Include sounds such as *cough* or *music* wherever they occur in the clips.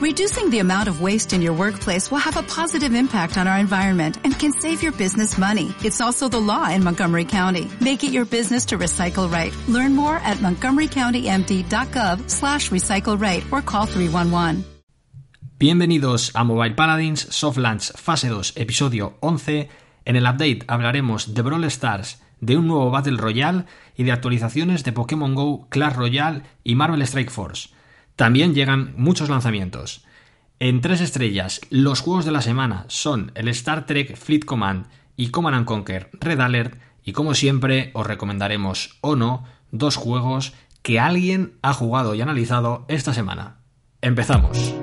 Reducing the amount of waste in your workplace will have a positive impact on our environment and can save your business money. It's also the law in Montgomery County. Make it your business to recycle right. Learn more at montgomerycountymd.gov slash recycle right or call 311. Bienvenidos a Mobile Paladins Soft Launch Fase 2, episodio 11. En el update hablaremos de Brawl Stars, de un nuevo Battle Royale y de actualizaciones de Pokémon Go, Clash Royale y Marvel Strike Force. También llegan muchos lanzamientos. En tres estrellas, los juegos de la semana son el Star Trek Fleet Command y Command and Conquer Red Alert y como siempre os recomendaremos o no dos juegos que alguien ha jugado y analizado esta semana. Empezamos.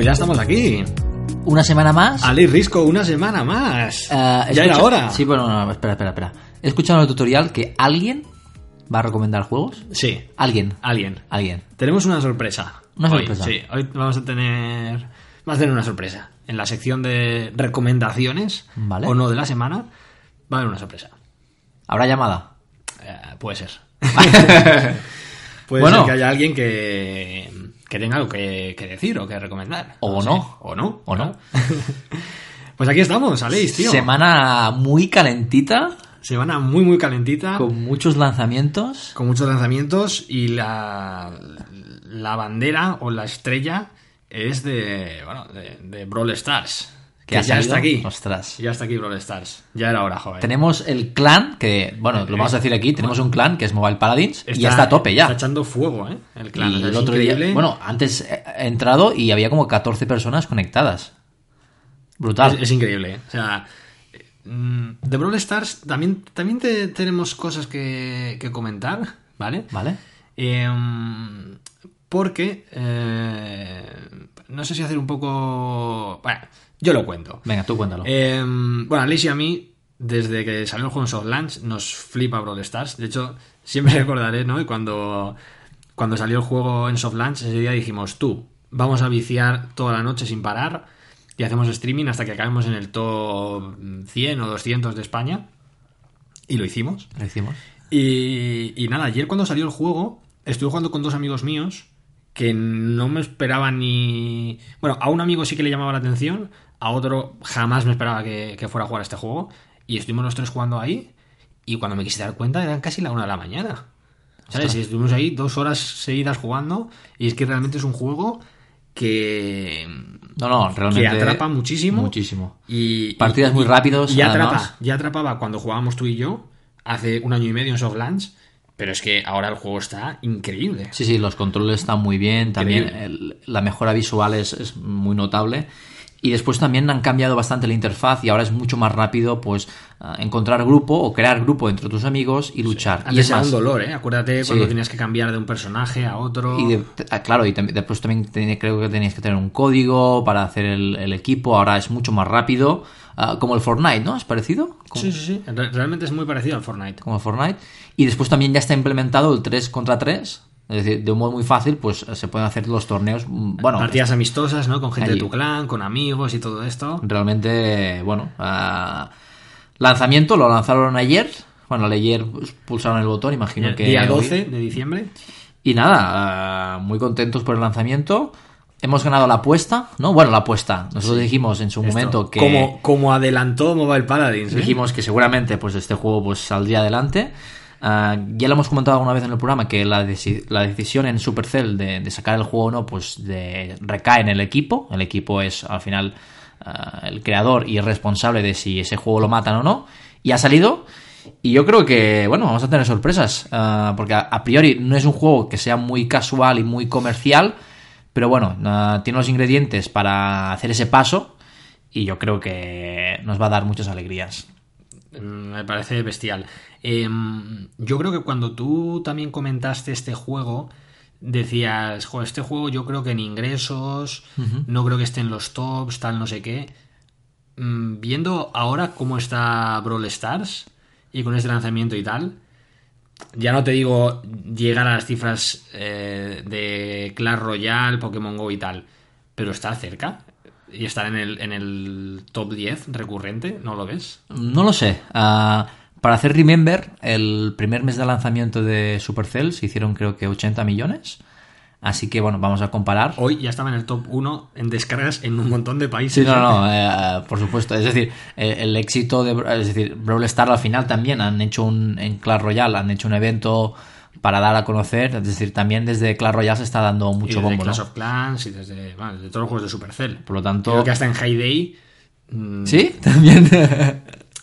Pues ya estamos aquí. Una semana más. Ali Risco, una semana más. Eh, ya era hora. Sí, bueno, no, no, espera, espera, espera. He escuchado en el tutorial que alguien va a recomendar juegos. Sí, Alguien. alguien. Alguien. Tenemos una sorpresa. Una Hoy, sorpresa. sí, hoy vamos a tener. Vamos a tener una sorpresa. En la sección de recomendaciones Vale. o no de la semana, va a haber una sorpresa. ¿Habrá llamada? Eh, puede ser. *laughs* *laughs* puede Bueno. ser que haya alguien que, que tenga algo que, que decir o que recomendar. O no. O no. O no. *laughs* pues aquí estamos, Aleix, tío. Semana muy calentita, Semana muy, muy calentita. con muchos lanzamientos. con muchos lanzamientos y la, la bandera o la estrella es de, bueno, de, de Brawl Stars. Que, ya salido. está aquí. Ostras. Ya está aquí Brawl Stars. Ya era hora, joven. Tenemos el clan, que, bueno, lo vamos a decir aquí, tenemos un clan que es Mobile Paladins y ya está a tope ya. Está echando fuego, ¿eh? El clan. y O sea, el es otro día, bueno, antes he entrado y había como 14 personas conectadas. Brutal. Es, es increíble, ¿eh? O sea, mm, de Brawl Stars también, también te- tenemos cosas que, que comentar, ¿vale? ¿Vale? Em, porque eh, no sé si hacer un poco. Bueno, yo lo cuento. Venga, tú cuéntalo. Em, bueno, a Liz y a mí, desde que salió el juego en Soft Launch, nos flipa Brawl Stars. De hecho, siempre *laughs* recordaré, ¿no? Y cuando, cuando salió el juego en Soft Launch, ese día dijimos, tú, vamos a viciar toda la noche sin parar y hacemos streaming hasta que acabemos en el top 100 o 200 de España. Y lo hicimos. Lo hicimos. Y, y nada, ayer cuando salió el juego, estuve jugando con dos amigos míos que no me esperaban ni... Bueno, a un amigo sí que le llamaba la atención, a otro jamás me esperaba que, que fuera a jugar a este juego. Y estuvimos los tres jugando ahí y cuando me quise dar cuenta eran casi la una de la mañana. ¿Sabes? Y estuvimos ahí dos horas seguidas jugando y es que realmente es un juego que... No, no, realmente. Que atrapa muchísimo. Muchísimo. Y, Partidas y- muy rápidos, y atrapa, ya atrapaba cuando jugábamos tú y yo, hace un año y medio en Soft Launch, pero es que ahora el juego está increíble. Sí, sí, los controles están muy bien. También el- la mejora visual es, es muy notable. Y después también han cambiado bastante la interfaz y ahora es mucho más rápido pues ah, encontrar grupo o crear grupo entre tus amigos y luchar. y Antes es era más, un dolor, ¿eh? Acuérdate cuando Sí. tenías que cambiar de un personaje a otro. Y de- ah, claro, y tam- después también creo que tenías que tener un código para hacer el, el equipo. Ahora es mucho más rápido. ah, como el Fortnite, ¿no? ¿Es parecido? Como, Sí, sí, sí. Re- Realmente es muy parecido al Fortnite. como el Fortnite. Y después también ya está implementado el 3 contra 3. Es decir, de un modo muy fácil, pues se pueden hacer los torneos. mm, Bueno, Partidas amistosas, ¿no? Con gente Allí. de tu clan, con amigos y todo esto. realmente, bueno, ah, lanzamiento lo lanzaron ayer. Bueno, ayer pulsaron el botón, imagino que. Día hoy. 12 de diciembre. Y nada, ah, muy contentos por el lanzamiento. Hemos ganado la apuesta, ¿no? Bueno, la apuesta. Nosotros dijimos en su Esto, momento que. Como, como adelantó Mobile Paladins. ¿eh? Dijimos que seguramente pues este juego pues saldría adelante. Ah, ya lo hemos comentado alguna vez en el programa que la, deci- la decisión en Supercell de, sacar el juego o no pues recae en el equipo. El equipo es al final ah, el creador y el responsable de si ese juego lo matan o no. Y ha salido. Y yo creo que, bueno, vamos a tener sorpresas. ah, porque a, priori no es un juego que sea muy casual y muy comercial. Pero bueno, tiene los ingredientes para hacer ese paso. Y yo creo que nos va a dar muchas alegrías. Mm, Me parece bestial. Em, yo creo que cuando tú también comentaste este juego, decías, joder, este juego yo creo que en ingresos, no creo que esté en los tops, tal, no sé qué. Mm, viendo ahora cómo está Brawl Stars y con este lanzamiento y tal, ya no te digo llegar a las cifras eh, de Clash Royale, Pokémon Go y tal, pero está cerca y estar en el, en el top 10 recurrente, ¿no lo ves? No lo sé. Ah, para hacer Remember, el primer mes de lanzamiento de Supercell se hicieron creo que 80 millones. Así que bueno, vamos a comparar. Hoy ya estaba en el top 1 en descargas en un montón de países. Sí, no, no, eh, por supuesto. Es decir, eh, el éxito de. Es decir, Brawl Stars al final también han hecho un. En Clash Royale han hecho un evento para dar a conocer. Es decir, también desde Clash Royale se está dando mucho y desde bombo. Clash ¿no? of Clans y desde, bueno, desde todos los juegos de Supercell. Por lo tanto. Creo que hasta en High Day. mm, Sí, *laughs* también.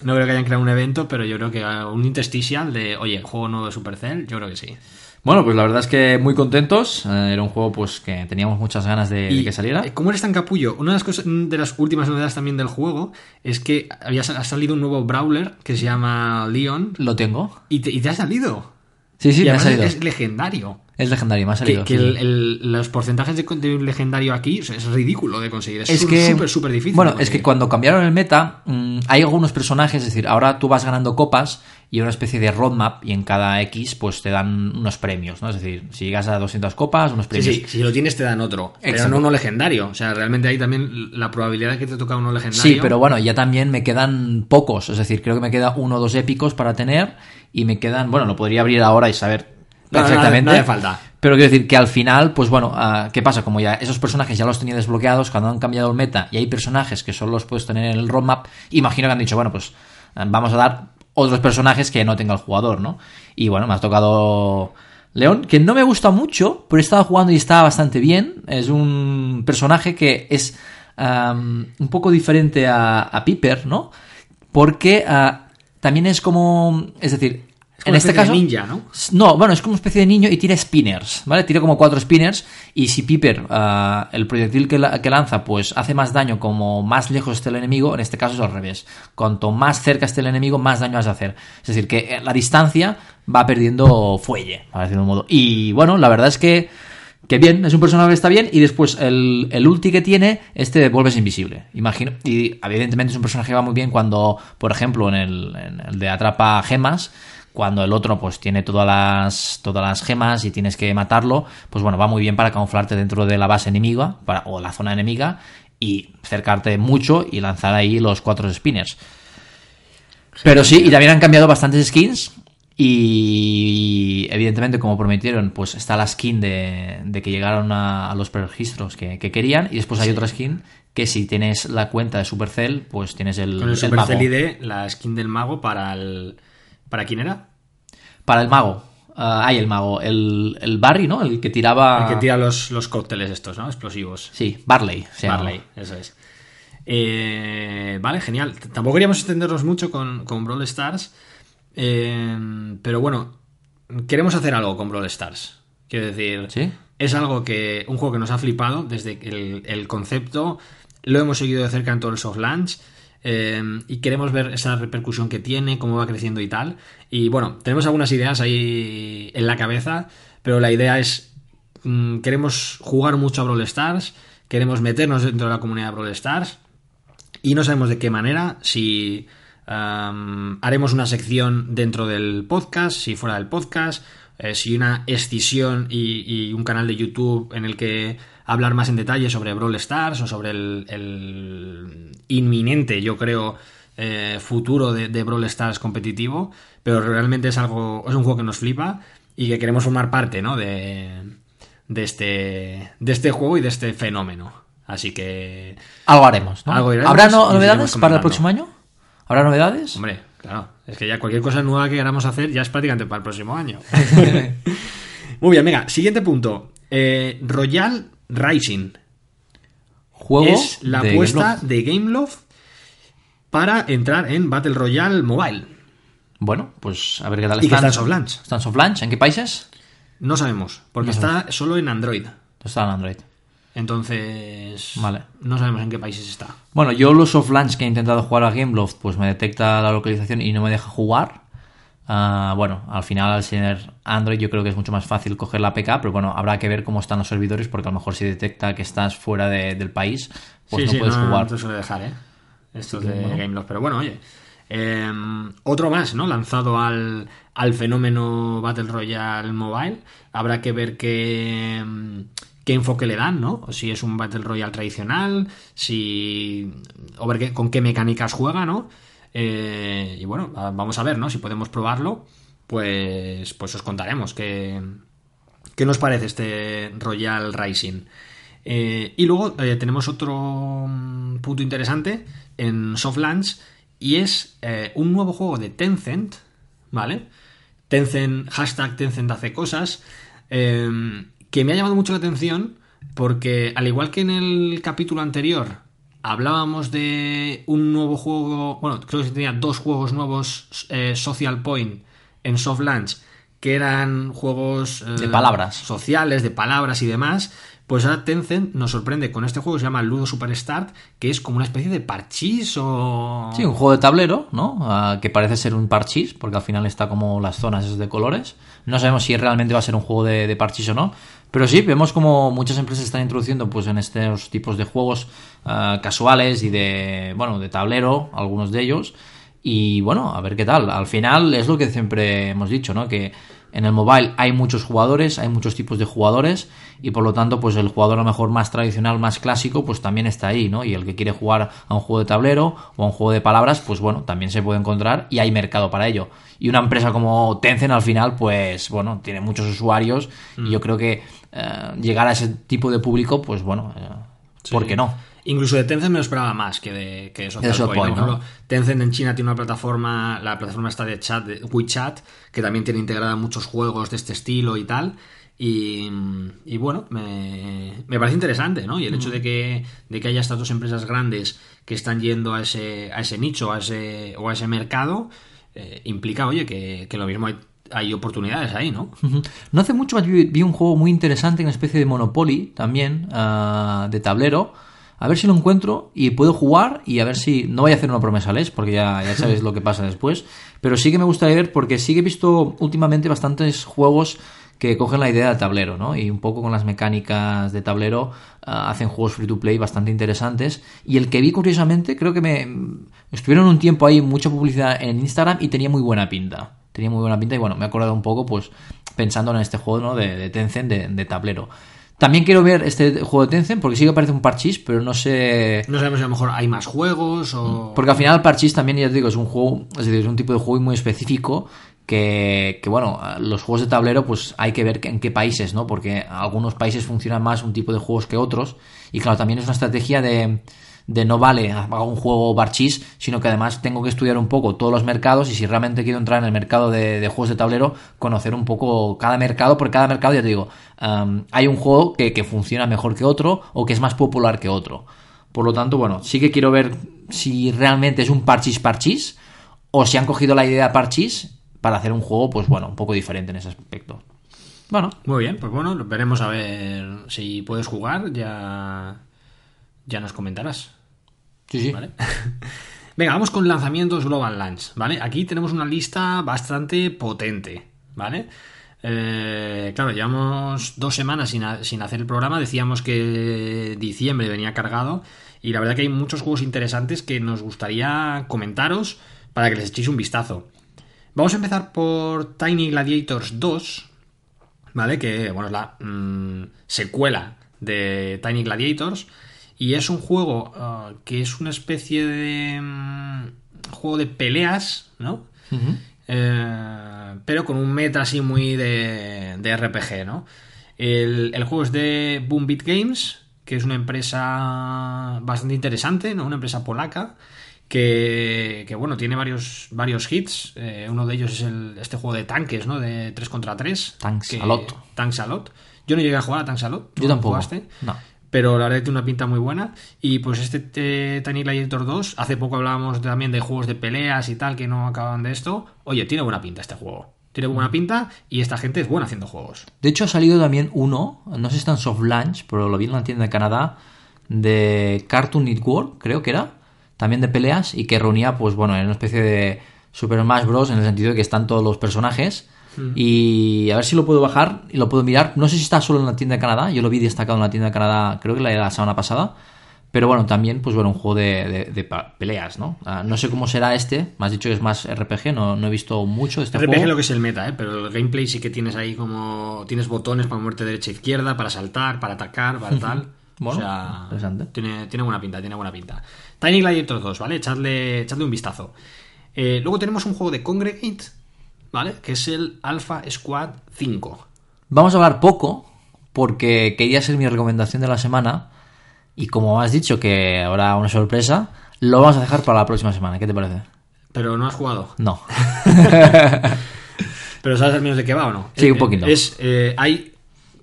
No creo que hayan creado un evento, pero yo creo que un intersticial de, oye, juego nuevo de Supercell, yo creo que sí. bueno, pues la verdad es que muy contentos. Eh, era un juego pues que teníamos muchas ganas de, de que saliera. eh, ¿Cómo eres tan capullo? Una de las, cosas, de las últimas novedades también del juego es que había, ha salido un nuevo Brawler que se llama Leon Lo tengo. y te, y te ha salido. Sí, sí, y me ha salido. es legendario. Es legendario, me ha Que, salido. que sí, el- sí. el- los porcentajes de, un legendario aquí es ridículo de conseguir. Es que súper, súper difícil. Bueno, es que cuando cambiaron el meta, mm, hay algunos personajes, es decir, ahora tú vas ganando copas y una especie de roadmap y en cada X pues te dan unos premios, ¿no? Es decir, si llegas a 200 copas, unos Sí, premios. sí, si lo tienes te dan otro, pero Exacto. no uno legendario. O sea, realmente hay también la probabilidad de que te toca uno legendario. Sí, pero bueno, ya también me quedan pocos, es decir, creo que me queda uno o dos épicos para tener y me quedan, bueno, lo podría abrir ahora y saber No, no, perfectamente. no hace falta. Pero quiero decir que al final, pues bueno, ah, ¿qué pasa? Como ya esos personajes ya los tenía desbloqueados cuando han cambiado el meta y hay personajes que solo los puedes tener en el roadmap, imagino que han dicho, bueno, pues ah, vamos a dar otros personajes que no tenga el jugador, ¿no? Y bueno, me ha tocado León, que no me gusta mucho, pero he estado jugando y está bastante bien. Es un personaje que es un poco diferente a, a Piper, ¿no? Porque ah, también es como, es decir, Es como en este de caso... ninja, ¿no? No, bueno, es como una especie de niño y tira spinners, ¿vale? Tira como cuatro spinners y si Piper, ah, el proyectil que, la- que lanza, pues hace más daño como más lejos esté el enemigo, en este caso es al revés. Cuanto más cerca esté el enemigo, más daño has de hacer. Es decir, que eh, la distancia va perdiendo fuelle, para decirlo de un modo. Y bueno, la verdad es que, que bien, es un personaje que está bien y después el, el ulti que tiene, este vuelves invisible. Imagino, y evidentemente es un personaje que va muy bien cuando, por ejemplo, en el, en el de atrapa gemas, cuando el otro pues tiene todas las todas las gemas y tienes que matarlo, pues bueno, va muy bien para camuflarte dentro de la base enemiga para, o la zona enemiga y acercarte mucho y lanzar ahí los cuatro spinners. Pero sí, y también han cambiado bastantes skins y evidentemente como prometieron, pues está la skin de, de que llegaron a, a los registros que, que querían y después hay otra skin que si tienes la cuenta de Supercell, pues tienes el, Con el el Supercell mago. ID, la skin del mago para el... ¿Para quién era? Para el mago. Hay el mago. El, el Barry, ¿no? El que tiraba. El que tira los, los cócteles estos, ¿no? Explosivos. Sí, Barley. se llama. Barley, eso es. Eh, vale, genial. Tampoco queríamos extendernos mucho con, con Brawl Stars. eh, pero bueno, queremos hacer algo con Brawl Stars. Quiero decir, Sí. es algo que. Un juego que nos ha flipado desde el, el concepto. Lo hemos seguido de cerca en todo el soft launch. Eh, y queremos ver esa repercusión que tiene, cómo va creciendo y tal. Y bueno, tenemos algunas ideas ahí en la cabeza, pero la idea es mm, queremos jugar mucho a Brawl Stars, queremos meternos dentro de la comunidad de Brawl Stars y no sabemos de qué manera, si haremos una sección dentro del podcast, si fuera del podcast, eh, si una escisión y un canal de YouTube en el que hablar más en detalle sobre Brawl Stars o sobre el, el inminente, yo creo, eh, futuro de, de Brawl Stars competitivo, pero realmente es algo, es un juego que nos flipa y que queremos formar parte, ¿no? De, de este, de este juego y de este fenómeno. Así que, Algo haremos, ¿no? Algo iremos ¿Habrá no- novedades para el próximo año? ¿Habrá novedades? hombre, claro, es que ya cualquier cosa nueva que queramos hacer ya es prácticamente para el próximo año. *laughs* *laughs* Muy bien, venga, siguiente punto. Eh, Royal Rising Juego es la de apuesta Gameloft. de Gameloft para entrar en Battle Royale Mobile. Bueno, pues a ver qué tal está en soft launch. ¿Está en soft launch? ¿En qué países? No sabemos, porque No está solo en Android. Está en Android. Entonces, Vale. no sabemos en qué países está. Bueno, yo los soft launch que he intentado jugar a Gameloft, pues me detecta la localización y no me deja jugar. Ah, bueno, al final al ser Android yo creo que es mucho más fácil coger la APK, pero bueno, habrá que ver cómo están los servidores porque a lo mejor si detecta que estás fuera de- del país, pues no puedes jugar. No te suele dejar, ¿eh? Estos de Gameloft. Pero bueno, oye. eh, otro más, ¿no? Lanzado al, al fenómeno Battle Royale Mobile. Habrá que ver qué, mm, qué enfoque le dan, ¿no? O si es un Battle Royale tradicional, si. O ver qué- con qué mecánicas juega, ¿no? Eh, y bueno, vamos a ver, ¿no? Si podemos probarlo, pues, pues os contaremos qué, qué nos parece este Royal Rising. Eh, y luego eh, tenemos otro mm, punto interesante en Softlands y es un nuevo juego de Tencent, ¿vale? Tencent, hashtag Tencent hace cosas, que me ha llamado mucho la atención porque al igual que en el capítulo anterior hablábamos de un nuevo juego, bueno, creo que tenía dos juegos nuevos, eh, Social Point en Softlands, que eran juegos eh, De palabras. sociales, de palabras y demás, pues ahora Tencent nos sorprende con este juego que se llama Ludo Superstar, que es como una especie de parchís o... Sí, un juego de tablero, ¿no? Ah, que parece ser un parchís, porque al final está como las zonas de colores. No sabemos si realmente va a ser un juego de, de parchís o no. Pero sí, vemos como muchas empresas están introduciendo pues en estos tipos de juegos ah, casuales y de, bueno, de tablero, algunos de ellos. Y bueno, a ver qué tal. Al final es lo que siempre hemos dicho, ¿no? Que en el mobile hay muchos jugadores, hay muchos tipos de jugadores y por lo tanto pues el jugador a lo mejor más tradicional, más clásico pues también está ahí, ¿no? Y el que quiere jugar a un juego de tablero o a un juego de palabras pues bueno, también se puede encontrar y hay mercado para ello. Y una empresa como Tencent al final pues bueno, tiene muchos usuarios y yo creo que eh, llegar a ese tipo de público pues bueno, eh, ¿por qué no? Incluso de Tencent me lo esperaba más que de, que de Social Social Tencent en China tiene una plataforma, la plataforma está de chat, de WeChat, que también tiene integrada muchos juegos de este estilo y tal. Y, y bueno, me, me parece interesante, ¿no? Y el hecho de que, de que haya estas dos empresas grandes que están yendo a ese, a ese nicho a ese, o a ese mercado, eh, implica, oye, que, que lo mismo hay, hay oportunidades ahí, ¿no? No hace mucho vi, vi un juego muy interesante, una especie de Monopoly también, ah, de tablero. A ver si lo encuentro y puedo jugar y a ver si... No voy a hacer una promesa, Les, porque ya, ya sabes lo que pasa después. Pero sí que me gustaría ver porque sí que he visto últimamente bastantes juegos que cogen la idea del tablero, ¿no? Y un poco con las mecánicas de tablero ah, hacen juegos free to play bastante interesantes. Y el que vi curiosamente, creo que me... Estuvieron un tiempo ahí mucha publicidad en Instagram y tenía muy buena pinta. Tenía muy buena pinta y bueno, me he acordado un poco pues pensando en este juego, ¿no? De, de Tencent de, de tablero. También quiero ver este juego de Tencent porque sí que parece un parchís, pero no sé... No sabemos si a lo mejor hay más juegos o... Porque al final Parchís también, ya te digo, es un juego, es decir, es un tipo de juego muy específico que, que, bueno, los juegos de tablero pues hay que ver en qué países, ¿no? Porque algunos países funcionan más un tipo de juegos que otros y claro, también es una estrategia de, de no vale hago un juego Parchís, sino que además tengo que estudiar un poco todos los mercados y si realmente quiero entrar en el mercado de, juegos de tablero, conocer un poco cada mercado, porque cada mercado, ya te digo, hay un juego que, que funciona mejor que otro o que es más popular que otro. Por lo tanto, bueno, sí que quiero ver si realmente es un parchís parchís o si han cogido la idea parchís para hacer un juego, pues bueno, un poco diferente en ese aspecto. Bueno, Muy bien, pues bueno, veremos a ver si puedes jugar, ya, ya nos comentarás. Sí, sí. *laughs* Venga, vamos con lanzamientos Global Launch, ¿vale? Aquí tenemos una lista bastante potente, ¿vale? Eh, claro, llevamos dos semanas sin hacer el programa, decíamos que diciembre venía cargado y la verdad que hay muchos juegos interesantes que nos gustaría comentaros para que les echéis un vistazo. Vamos a empezar por Tiny Gladiators 2, ¿vale? Que, bueno, es la mm, secuela de Tiny Gladiators. Y es un juego ah, que es una especie de mm, juego de peleas, ¿no? Eh, pero con un meta así muy de, de RPG, ¿no? El, el juego es de Boom Beat Games, que es una empresa bastante interesante, ¿no? Una empresa polaca. Que, que, bueno, tiene varios, varios hits. Eh, uno de ellos es el, este juego de tanques, ¿no? De 3 contra 3. Tanks que- a lot. Tanks a lot. Yo no llegué a jugar a Tanks a lot. ¿Tú Yo tampoco. jugaste? No. Pero la verdad que tiene una pinta muy buena. Y pues este eh, Tiny Gladiator 2, hace poco hablábamos también de juegos de peleas y tal que no acaban de esto. Oye, tiene buena pinta este juego. Tiene buena pinta y esta gente es buena haciendo juegos. De hecho, ha salido también uno, no sé si está en Soft Launch, pero lo vi en la tienda de Canadá, de Cartoon Network, creo que era, también de peleas, y que reunía, pues bueno, era una especie de Super Smash Bros. en el sentido de que están todos los personajes. Y a ver si lo puedo bajar y lo puedo mirar. No sé si está solo en la tienda de Canadá. Yo lo vi destacado en la tienda de Canadá, creo que la de la semana pasada. Pero bueno, también, pues bueno, un juego de, de- de pa- peleas, ¿no? No sé cómo será este. Me has dicho que es más RPG, no, no he visto mucho de este RPG juego. lo que es el meta, ¿eh? pero el gameplay sí que tienes ahí como. Tienes botones para moverte derecha e izquierda, para saltar, para atacar, para tal. Bueno, o sea, interesante. Tiene, tiene buena pinta, tiene buena pinta. Tiny Gladiator 2, ¿vale? Echadle, echadle un vistazo. Eh, luego tenemos un juego de Congregate, ¿vale? Que es el Alpha Squad 5. Vamos a hablar poco, porque quería ser mi recomendación de la semana. Y como has dicho que habrá una sorpresa, lo vamos a dejar para la próxima semana. ¿Qué te parece? Pero no has jugado. No. *laughs* Pero ¿sabes al menos de qué va o no? Sí, un poquito. Es, eh, ¿hay,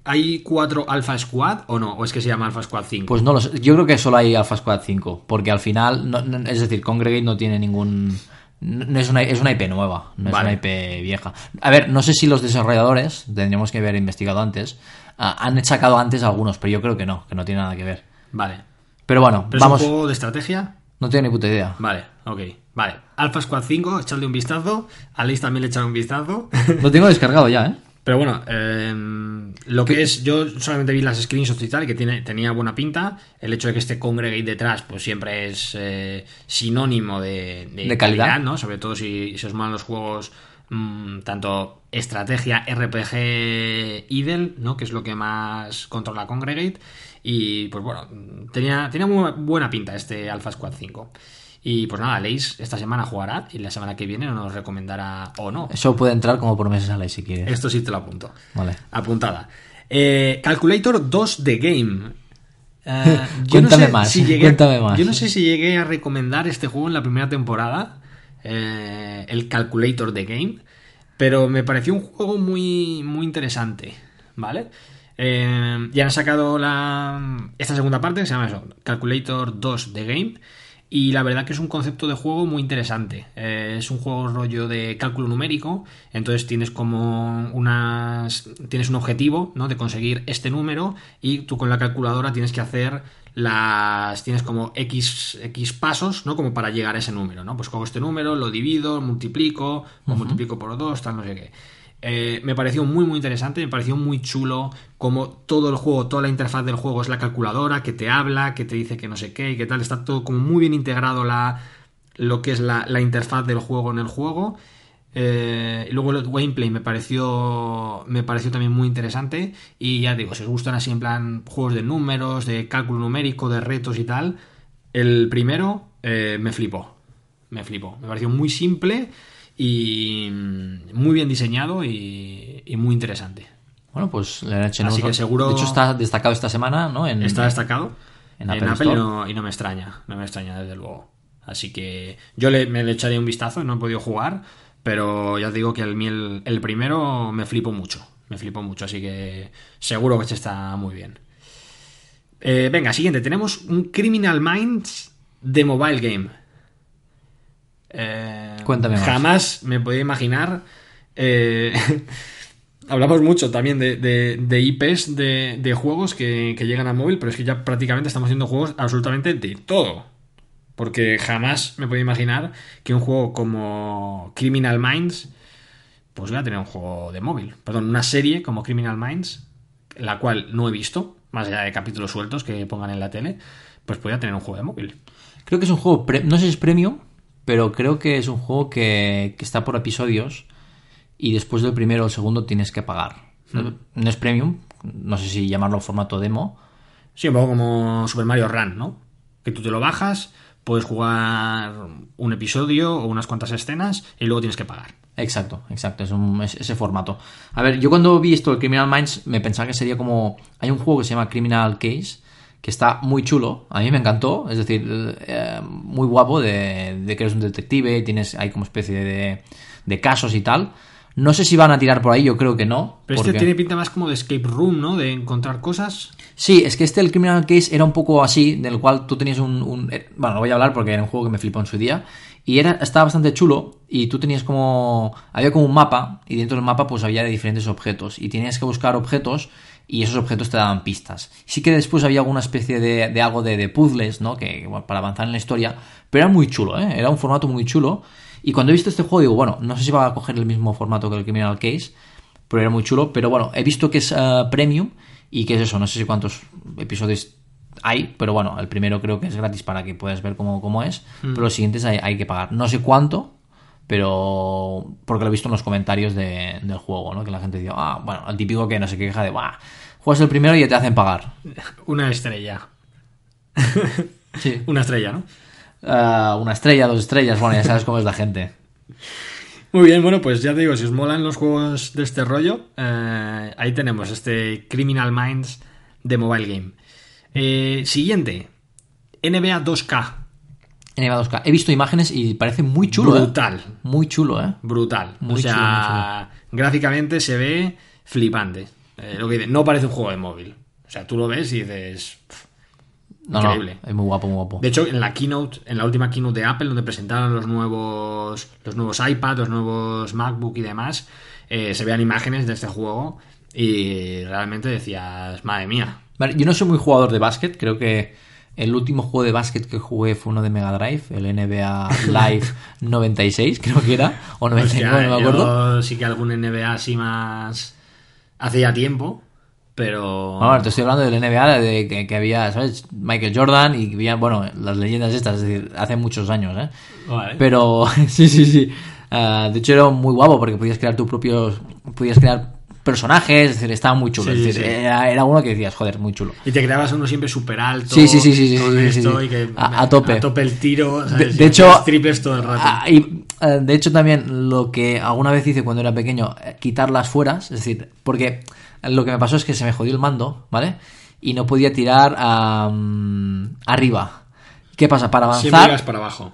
¿Hay cuatro Alpha Squad o no? ¿O es que se llama Alpha Squad 5? Pues no lo sé. Yo creo que solo hay Alpha Squad 5. Porque al final, no- no- es decir, Congregate no tiene ningún. No es una, es una IP nueva, no Vale. es una IP vieja. A ver, no sé si los desarrolladores, tendríamos que haber investigado antes, ah, han sacado antes algunos, pero yo creo que no, que no tiene nada que ver. Vale. Pero bueno, ¿Pero vamos. es un juego de estrategia? No tengo ni puta idea. Vale, ok. Vale. Alpha Squad 5, echadle un vistazo. A Liz también le echaré un vistazo. Lo tengo descargado ya, ¿eh? Pero bueno, eh, lo que es, yo solamente vi las screenshots y tal, que tiene, tenía buena pinta. El hecho de que esté Congregate detrás, pues siempre es eh, sinónimo de, De calidad. ¿no? Sobre todo si, os molan los juegos mm, tanto estrategia, RPG, idle, ¿no? Que es lo que más controla Congregate. Y pues bueno, tenía, tenía muy buena pinta este Alpha Squad 5. Y pues nada, Leis esta semana jugará y la semana que viene nos recomendará o no. Eso puede entrar como promesas a ley si quieres. Esto sí te lo apunto. Vale. Apuntada. Eh, Calculator 2 de Game. Eh, *laughs* Cuéntame sé más, si llegué- cuéntame más. Yo no sé si llegué a recomendar este juego en la primera temporada, eh, el Calculator de Game, pero me pareció un juego muy, muy interesante, ¿vale? Eh, ya han sacado la, esta segunda parte que se llama eso, Calculator 2 de Game. Y la verdad que es un concepto de juego muy interesante. Eh, es un juego rollo de cálculo numérico. Entonces tienes como unas. Tienes un objetivo, ¿no? De conseguir este número. Y tú con la calculadora tienes que hacer las. Tienes como X, X pasos, ¿no? Como para llegar a ese número, ¿no? Pues cojo este número, lo divido, multiplico, o multiplico por dos, tal, no sé qué. Eh, me pareció muy muy interesante, me pareció muy chulo como todo el juego, toda la interfaz del juego es la calculadora que te habla, que te dice que no sé qué y qué tal, está todo como muy bien integrado la, lo que es la, la interfaz del juego en el juego. Eh, y luego el gameplay me pareció me pareció también muy interesante. Y ya digo, si os gustan así en plan juegos de números, de cálculo numérico, de retos y tal, el primero eh, me flipó, me flipó, me pareció muy simple y mm, muy bien diseñado y, y muy interesante. Bueno, pues le echaremos- Así que seguro- De hecho, está destacado esta semana, ¿no? En, Está destacado en en Apple y, no, y no me extraña, no me extraña desde luego. Así que yo le, me le echaré un vistazo, no he podido jugar, pero ya os digo que el, el, el primero me flipo mucho, me flipo mucho, así que seguro que este está muy bien. Eh, venga, siguiente, tenemos un Criminal Minds de Mobile Game. Eh, Cuéntame más. Jamás me podía imaginar. eh, *laughs* hablamos mucho también de, de- de IPs de, de juegos que, que llegan a móvil, pero es que ya prácticamente estamos haciendo juegos absolutamente de todo. Porque jamás me podía imaginar que un juego como Criminal Minds pues voy a tener un juego de móvil. Perdón, una serie como Criminal Minds, la cual no he visto, más allá de capítulos sueltos que pongan en la tele, pues podría tener un juego de móvil. Creo que es un juego, no sé si es premium, pero creo que es un juego que, que está por episodios y después del primero o el segundo tienes que pagar. No, no es premium, no sé si llamarlo formato demo. Sí, un poco como Super Mario Run, ¿no? Que tú te lo bajas, puedes jugar un episodio o unas cuantas escenas y luego tienes que pagar. Exacto, exacto, es, un- es ese formato. A ver, yo cuando vi esto de Criminal Minds me pensaba que sería como... Hay un juego que se llama Criminal Case, que está muy chulo, a mí me encantó, es decir, eh, muy guapo de, de que eres un detective, tienes hay como especie de, de casos y tal. No sé si van a tirar por ahí, yo creo que no. Pero este porque- tiene pinta más como de escape room, ¿no? De encontrar cosas. Sí, es que este, el Criminal Case, era un poco así, del cual tú tenías un... un- eh, bueno, lo voy a hablar porque era un juego que me flipó en su día. Y era, estaba bastante chulo y tú tenías como... Había como un mapa y dentro del mapa pues había de diferentes objetos. Y tenías que buscar objetos y esos objetos te daban pistas. Sí que después había alguna especie de, de algo de, de puzzles, ¿no? Que bueno, para avanzar en la historia. Pero era muy chulo, ¿eh? Era un formato muy chulo. Y cuando he visto este juego digo, bueno, no sé si va a coger el mismo formato que el Criminal Case, pero era muy chulo. Pero bueno, he visto que es eh, premium y que es eso, no sé si cuántos episodios hay, pero bueno, el primero creo que es gratis para que puedas ver cómo, cómo es, pero los siguientes hay, hay que pagar. No sé cuánto, pero porque lo he visto en los comentarios de- del juego, ¿no? Que la gente dice, ah, bueno, el típico que no se queja de, bah, juegas el primero y ya te hacen pagar. Una estrella. *laughs* Sí. Una estrella, ¿no? Ah, una estrella, dos estrellas, bueno, ya sabes cómo es la gente. Muy bien, bueno, pues ya te digo, si os molan los juegos de este rollo, eh, ahí tenemos este Criminal Minds de Mobile Game. Eh, siguiente, NBA 2K. 2K. He visto imágenes y parece muy chulo, ¿eh? Brutal, Muy chulo, ¿eh? brutal. Muy o sea, chulo, gráficamente se ve flipante. Eh, lo que dice, no parece un juego de móvil. O sea, tú lo ves y dices... pff, No, no, Increíble. es muy guapo, muy guapo. De hecho, en la keynote, en la última keynote de Apple, donde presentaron los nuevos, los nuevos iPad, los nuevos MacBook y demás, eh, se vean imágenes de este juego y realmente decías, madre mía. Vale, yo no soy muy jugador de básquet, creo que el último juego de básquet que jugué fue uno de Mega Drive, el NBA Live *laughs* 96, creo que era, o 99, Hostia, no me acuerdo. Yo sí que algún NBA así más hace ya tiempo, pero... Bueno, te estoy hablando del NBA de que, que había, ¿sabes? Michael Jordan y que había, bueno, las leyendas estas, es decir, hace muchos años, ¿eh? Vale. Pero, *laughs* sí, sí, sí. Ah, de hecho, era muy guapo porque podías crear tus propios. Podías crear personajes, es decir, estaba muy chulo. Sí, es decir, sí. Era, era uno que decías, joder, muy chulo. Y te creabas uno siempre súper alto. Sí, sí, sí, sí, todo esto, y que- A- a tope. A tope el tiro. De, ¿sabes? de Y hecho, triples todo el rato. ah, y, eh, de hecho, también lo que alguna vez hice cuando era pequeño, eh, quitar las fueras, es decir, porque lo que me pasó es que se me jodió el mando, ¿vale? Y no podía tirar arriba. ¿Qué pasa? Para Siempre avanzar, ibas para abajo.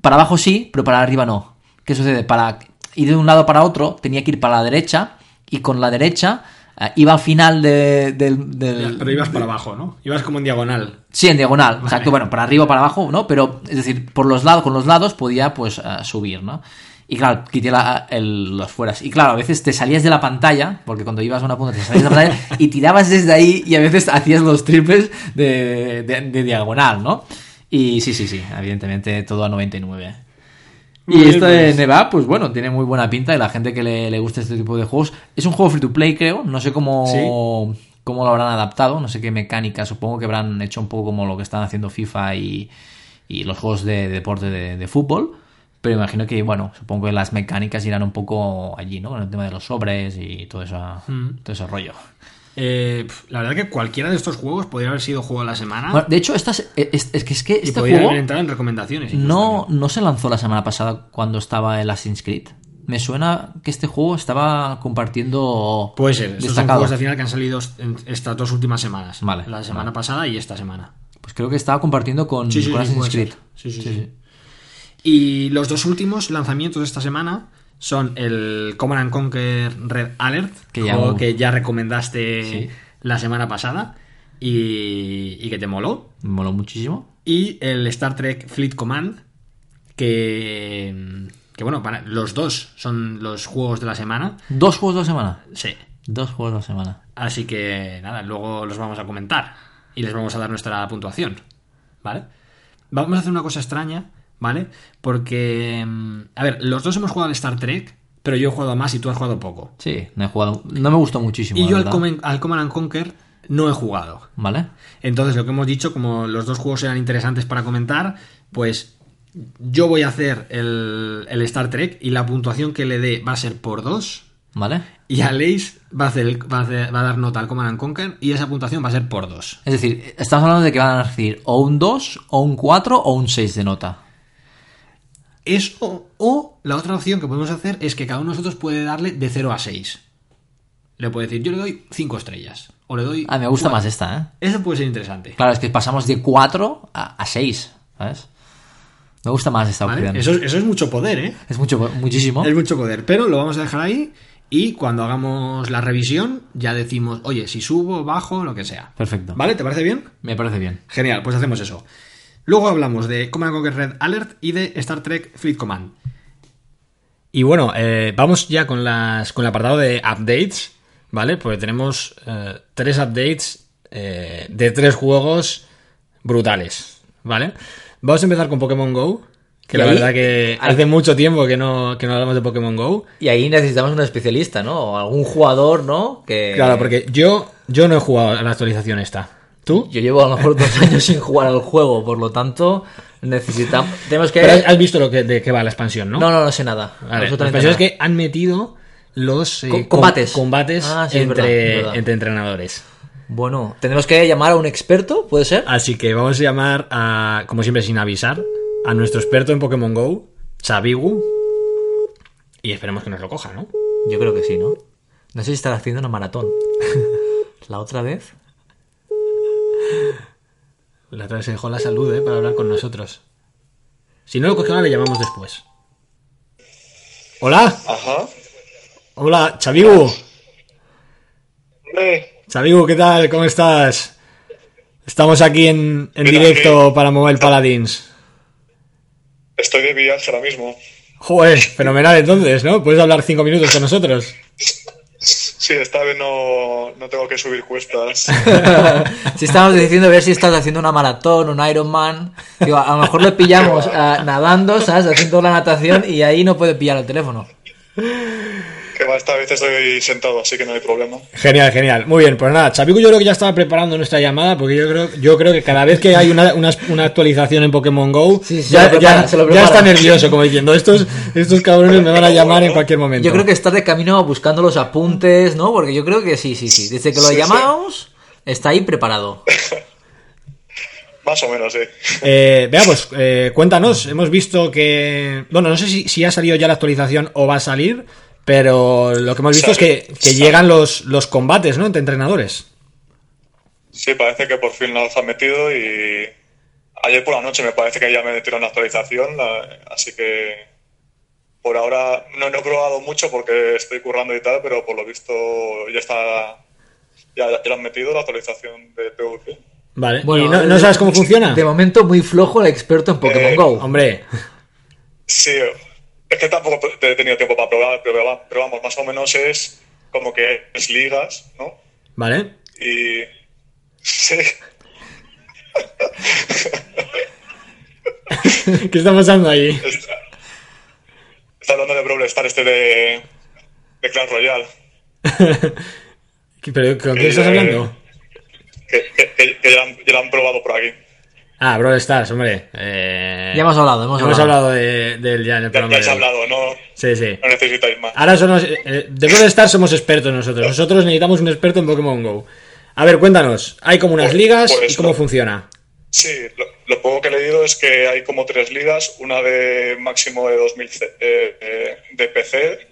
para abajo sí, pero para arriba no. ¿Qué sucede? Para ir de un lado para otro tenía que ir para la derecha y con la derecha eh, iba al final de- del... del- Pero ibas para abajo, ¿no? Ibas como en diagonal. Sí, en diagonal, exacto, bueno, para arriba para abajo, ¿no? Pero, es decir, por los lados, con los lados podía, pues, eh, subir, ¿no? Y claro, quité la- el- los fueras. Y claro, a veces te salías de la pantalla, porque cuando ibas a una punta te salías de la pantalla y tirabas desde ahí y a veces hacías los triples de, de- de diagonal, ¿no? Y sí, sí, sí, evidentemente todo a 99. Muy Y bien, esto de pues. Neva, pues bueno, tiene muy buena pinta y la gente que le, le gusta este tipo de juegos. Es un juego free to play, creo. No sé cómo, cómo lo habrán adaptado, no sé qué mecánica. Supongo que habrán hecho un poco como lo que están haciendo FIFA y, y los juegos de, deporte de, de fútbol. Pero imagino que, bueno, supongo que las mecánicas irán un poco allí, ¿no? Con el tema de los sobres y todo, eso, Mm. todo ese rollo. Eh, la verdad que cualquiera de estos juegos podría haber sido juego de la semana. Bueno, de hecho, estas, es, es que, es que este podría juego haber entrado en recomendaciones. no, no se lanzó la semana pasada cuando estaba el Assassin's Creed. Me suena que este juego estaba compartiendo Puede ser. Estos son juegos de final que han salido en estas dos últimas semanas. Vale, La semana vale. pasada y esta semana. Pues creo que estaba compartiendo con, Sí, sí, con sí, Assassin's Creed. Sí, sí, sí. Y los dos últimos lanzamientos de esta semana son el Command and Conquer Red Alert, Que ya- juego que ya recomendaste Sí. la semana pasada y, y que te moló. Me moló muchísimo. Y el Star Trek Fleet Command, que, que bueno, para, los dos son los juegos de la semana. Dos juegos de la semana. Sí. Dos juegos de la semana. Así que nada, luego los vamos a comentar y les vamos a dar nuestra puntuación. ¿Vale? Vamos a hacer una cosa extraña, ¿vale? Porque, mm, a ver, los dos hemos jugado al Star Trek, pero yo he jugado más y tú has jugado poco. Sí, no he jugado. No me gustó muchísimo. Y yo al. Command- al Command and Conquer no he jugado. ¿Vale? Entonces, lo que hemos dicho, como los dos juegos eran interesantes para comentar, pues yo voy a hacer el, el Star Trek y la puntuación que le dé va a ser por dos. ¿Vale? Y va a, hacer el- va, a hacer- va a dar nota al Command and Conquer y esa puntuación va a ser por dos. Es decir, estamos hablando de que van a recibir o un 2, o un 4, o un 6 de nota. Eso, o la otra opción que podemos hacer es que cada uno de nosotros puede darle de 0 a 6. Le puede decir, yo le doy 5 estrellas. O le doy. Ah, me gusta cuatro. más esta, ¿eh? Eso puede ser interesante. Claro, es que pasamos de 4 a 6, ¿sabes? Me gusta más esta ¿vale? opción. Eso, eso es mucho poder, ¿eh? Es mucho, muchísimo. Es mucho poder. Pero lo vamos a dejar ahí y cuando hagamos la revisión ya decimos, oye, si subo, bajo, lo que sea. Perfecto. ¿Vale? ¿Te parece bien? Me parece bien. Genial, pues hacemos eso. Luego hablamos de Command Conquer Red Alert y de Star Trek Fleet Command. Y bueno, eh, vamos ya con, las, con el apartado de updates, ¿vale? Porque tenemos eh, tres updates eh, de tres juegos brutales, ¿vale? Vamos a empezar con Pokémon Go, Que la ahí- verdad que hace mucho tiempo que no, que no hablamos de Pokémon Go. Y ahí necesitamos un especialista, ¿no? O algún jugador, ¿no? Que... Claro, porque yo, yo no he jugado a la actualización esta. ¿Tú? Yo llevo a lo mejor dos *laughs* años sin jugar al juego, por lo tanto, necesitamos... Tenemos que... Pero has- visto lo que, de qué va la expansión, ¿no? No, no, no sé nada. Vale, la expansión es que han metido los eh, Co- com- combates. combates Ah, sí, es verdad, entre, es verdad. entre entrenadores. Bueno, tendremos que llamar a un experto, ¿puede ser? Así que vamos a llamar a, como siempre sin avisar, a nuestro experto en Pokémon Go, Chabigu. Y esperemos que nos lo coja, ¿no? Yo creo que sí, ¿no? No sé si estará haciendo una maratón. *laughs* La otra vez. La otra vez se dejó la salud, ¿eh? Para hablar con nosotros. Si no lo coge ahora, le llamamos después. Hola, Ajá. hola, Chabigu. Hombre, Chabigu, ¿qué tal? ¿Cómo estás? Estamos aquí en, en Mira, directo para Mobile Paladins. estoy de viaje ahora mismo. Joder, fenomenal entonces, ¿no? Puedes hablar cinco minutos con nosotros. Sí, esta vez no, no tengo que subir cuestas. *laughs* Si estábamos diciendo a ver si estás haciendo una maratón, un Ironman. Digo, a lo mejor le pillamos ah, nadando, ¿sabes? Haciendo la natación y ahí no puede pillar el teléfono. Que va, esta vez estoy sentado, así que no hay problema. Genial, genial. Muy bien, pues nada, Chapico yo creo que ya estaba preparando nuestra llamada porque yo creo, yo creo que cada vez que hay una, una, una actualización en Pokémon Go, Sí, ya, lo prepara, ya- se lo ya prepara. está nervioso, como diciendo, estos, estos cabrones me van a llamar en cualquier momento. Yo creo que estás de camino buscando los apuntes, ¿no? Porque yo creo que sí, sí, sí. Desde que lo Sí, sí. llamamos, está ahí preparado. *laughs* Más o menos, sí. Eh, vea, pues eh, cuéntanos, hemos visto que... Bueno, no sé si, si ha salido ya la actualización o va a salir, pero lo que hemos visto es que, que llegan los, los combates, ¿no? Entre entrenadores. Sí, parece que por fin los han metido y ayer por la noche me parece que ya me metieron la actualización, la- así que por ahora no, no he probado mucho porque estoy currando y tal, pero por lo visto ya está, ya, ya lo han metido la actualización de PvP. Vale. Bueno, ¿Y no, eh, no sabes cómo funciona? De momento muy flojo el experto en Pokémon Eh, Go. Hombre, Sí, es que tampoco he tenido tiempo para probar, pero, pero vamos, más o menos es como que es ligas, ¿no? vale. Y sí, *laughs* ¿Qué está pasando ahí? está, está hablando de Brawl Star este de, de Clash Royale. *laughs* ¿Pero con quién estás Eh, hablando? Que, que- que- que ya, lo han, ya lo han probado por aquí. Ah, Brawl Stars, hombre. Eh, Ya hemos hablado, hemos hemos hablado. hablado de, de él ya en el programa. ya has de hoy. hablado, no, Sí, sí. no necesitáis más. Ahora somos, eh, de Brawl Stars somos expertos nosotros. Nosotros necesitamos un experto en Pokémon Go. A ver, cuéntanos. Hay como unas Por- ligas por y cómo funciona. Sí, lo, lo poco que he leído es que hay como tres ligas, una de máximo de 2000 C- eh, eh, de PC,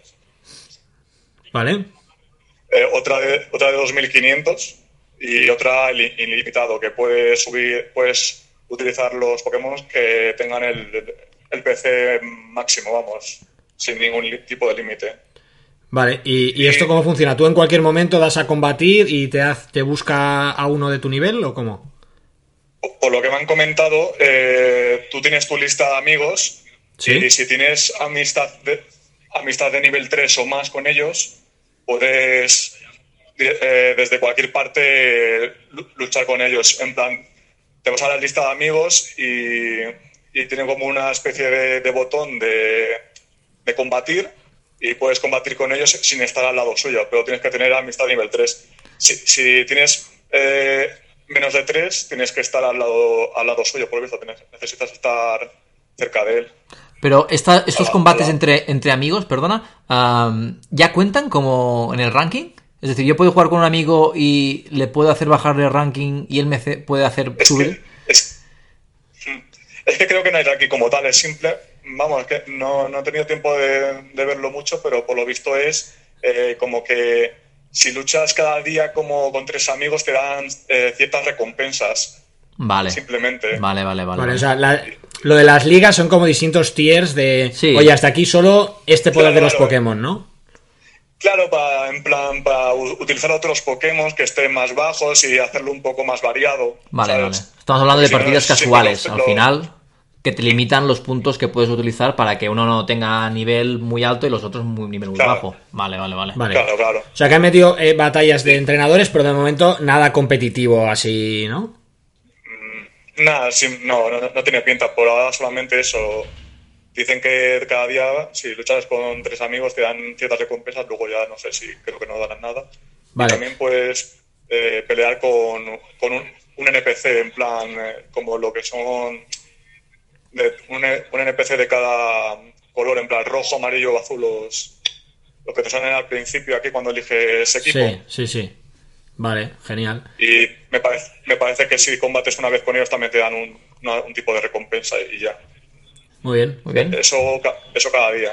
¿Vale? eh, otra de otra de 2500 y otra ili- ilimitado que puedes subir puedes utilizar los Pokémon que tengan el, el PC máximo vamos sin ningún tipo de límite Vale. ¿Y, y esto cómo funciona? ¿Tú en cualquier momento das a combatir y te, haz- te busca a uno de tu nivel o cómo? Por- lo que me han comentado eh, tú tienes tu lista de amigos Sí. y si tienes amistad de, amistad de nivel 3 o más con ellos puedes eh, desde cualquier parte lu- luchar con ellos en plan te vas a la lista de amigos y, y tiene como una especie de, de botón de, de combatir y puedes combatir con ellos sin estar al lado suyo, pero tienes que tener amistad nivel 3. Si, si tienes eh, menos de 3, tienes que estar al lado, al lado suyo, por lo visto, tienes- necesitas estar cerca de él. Pero esta- estos Hola, combates hola. entre, entre amigos, perdona, am, ¿ya cuentan como en el ranking? Es decir, yo puedo jugar con un amigo y le puedo hacer bajar el ranking y él me puede hacer Es subir. que, es, es que creo que no hay ranking como tal, es simple. Vamos, es que no, no he tenido tiempo de, de verlo mucho, pero por lo visto es eh, como que si luchas cada día como con tres amigos te dan eh, ciertas recompensas, Vale. simplemente. Vale, vale, vale. Vale, vale. o sea, la- lo de las ligas son como distintos tiers de... Sí. Oye, hasta aquí solo este poder Claro, de los claro. Pokémon, ¿no? Claro, para, en plan, para utilizar otros Pokémon que estén más bajos y hacerlo un poco más variado. Vale, ¿sabes? vale. Estamos hablando de Si no, partidas casuales. Al lo- final, que te limitan los puntos que puedes utilizar para que uno no tenga nivel muy alto y los otros muy nivel muy Claro. bajo. Vale, vale, vale. Vale. Claro, claro. O sea, que han metido eh, batallas de entrenadores, pero de momento nada competitivo así, ¿no? Nada, sí, no, no, no tiene pinta. Por ahora solamente eso. Dicen que cada día, si luchas con tres amigos, te dan ciertas recompensas, luego ya no sé si creo que no darán nada. Vale. Y también puedes eh, pelear con, con un, un NPC, en plan, eh, como lo que son de- un, un NPC de cada color, en plan rojo, amarillo azul, los, los que te salen al principio aquí cuando eliges equipo. Sí, sí, sí. Vale, genial. Y me parece, me parece que si combates una vez con ellos también te dan un, una- un tipo de recompensa y ya. Muy bien. Muy bien. Eso, ca- eso cada día.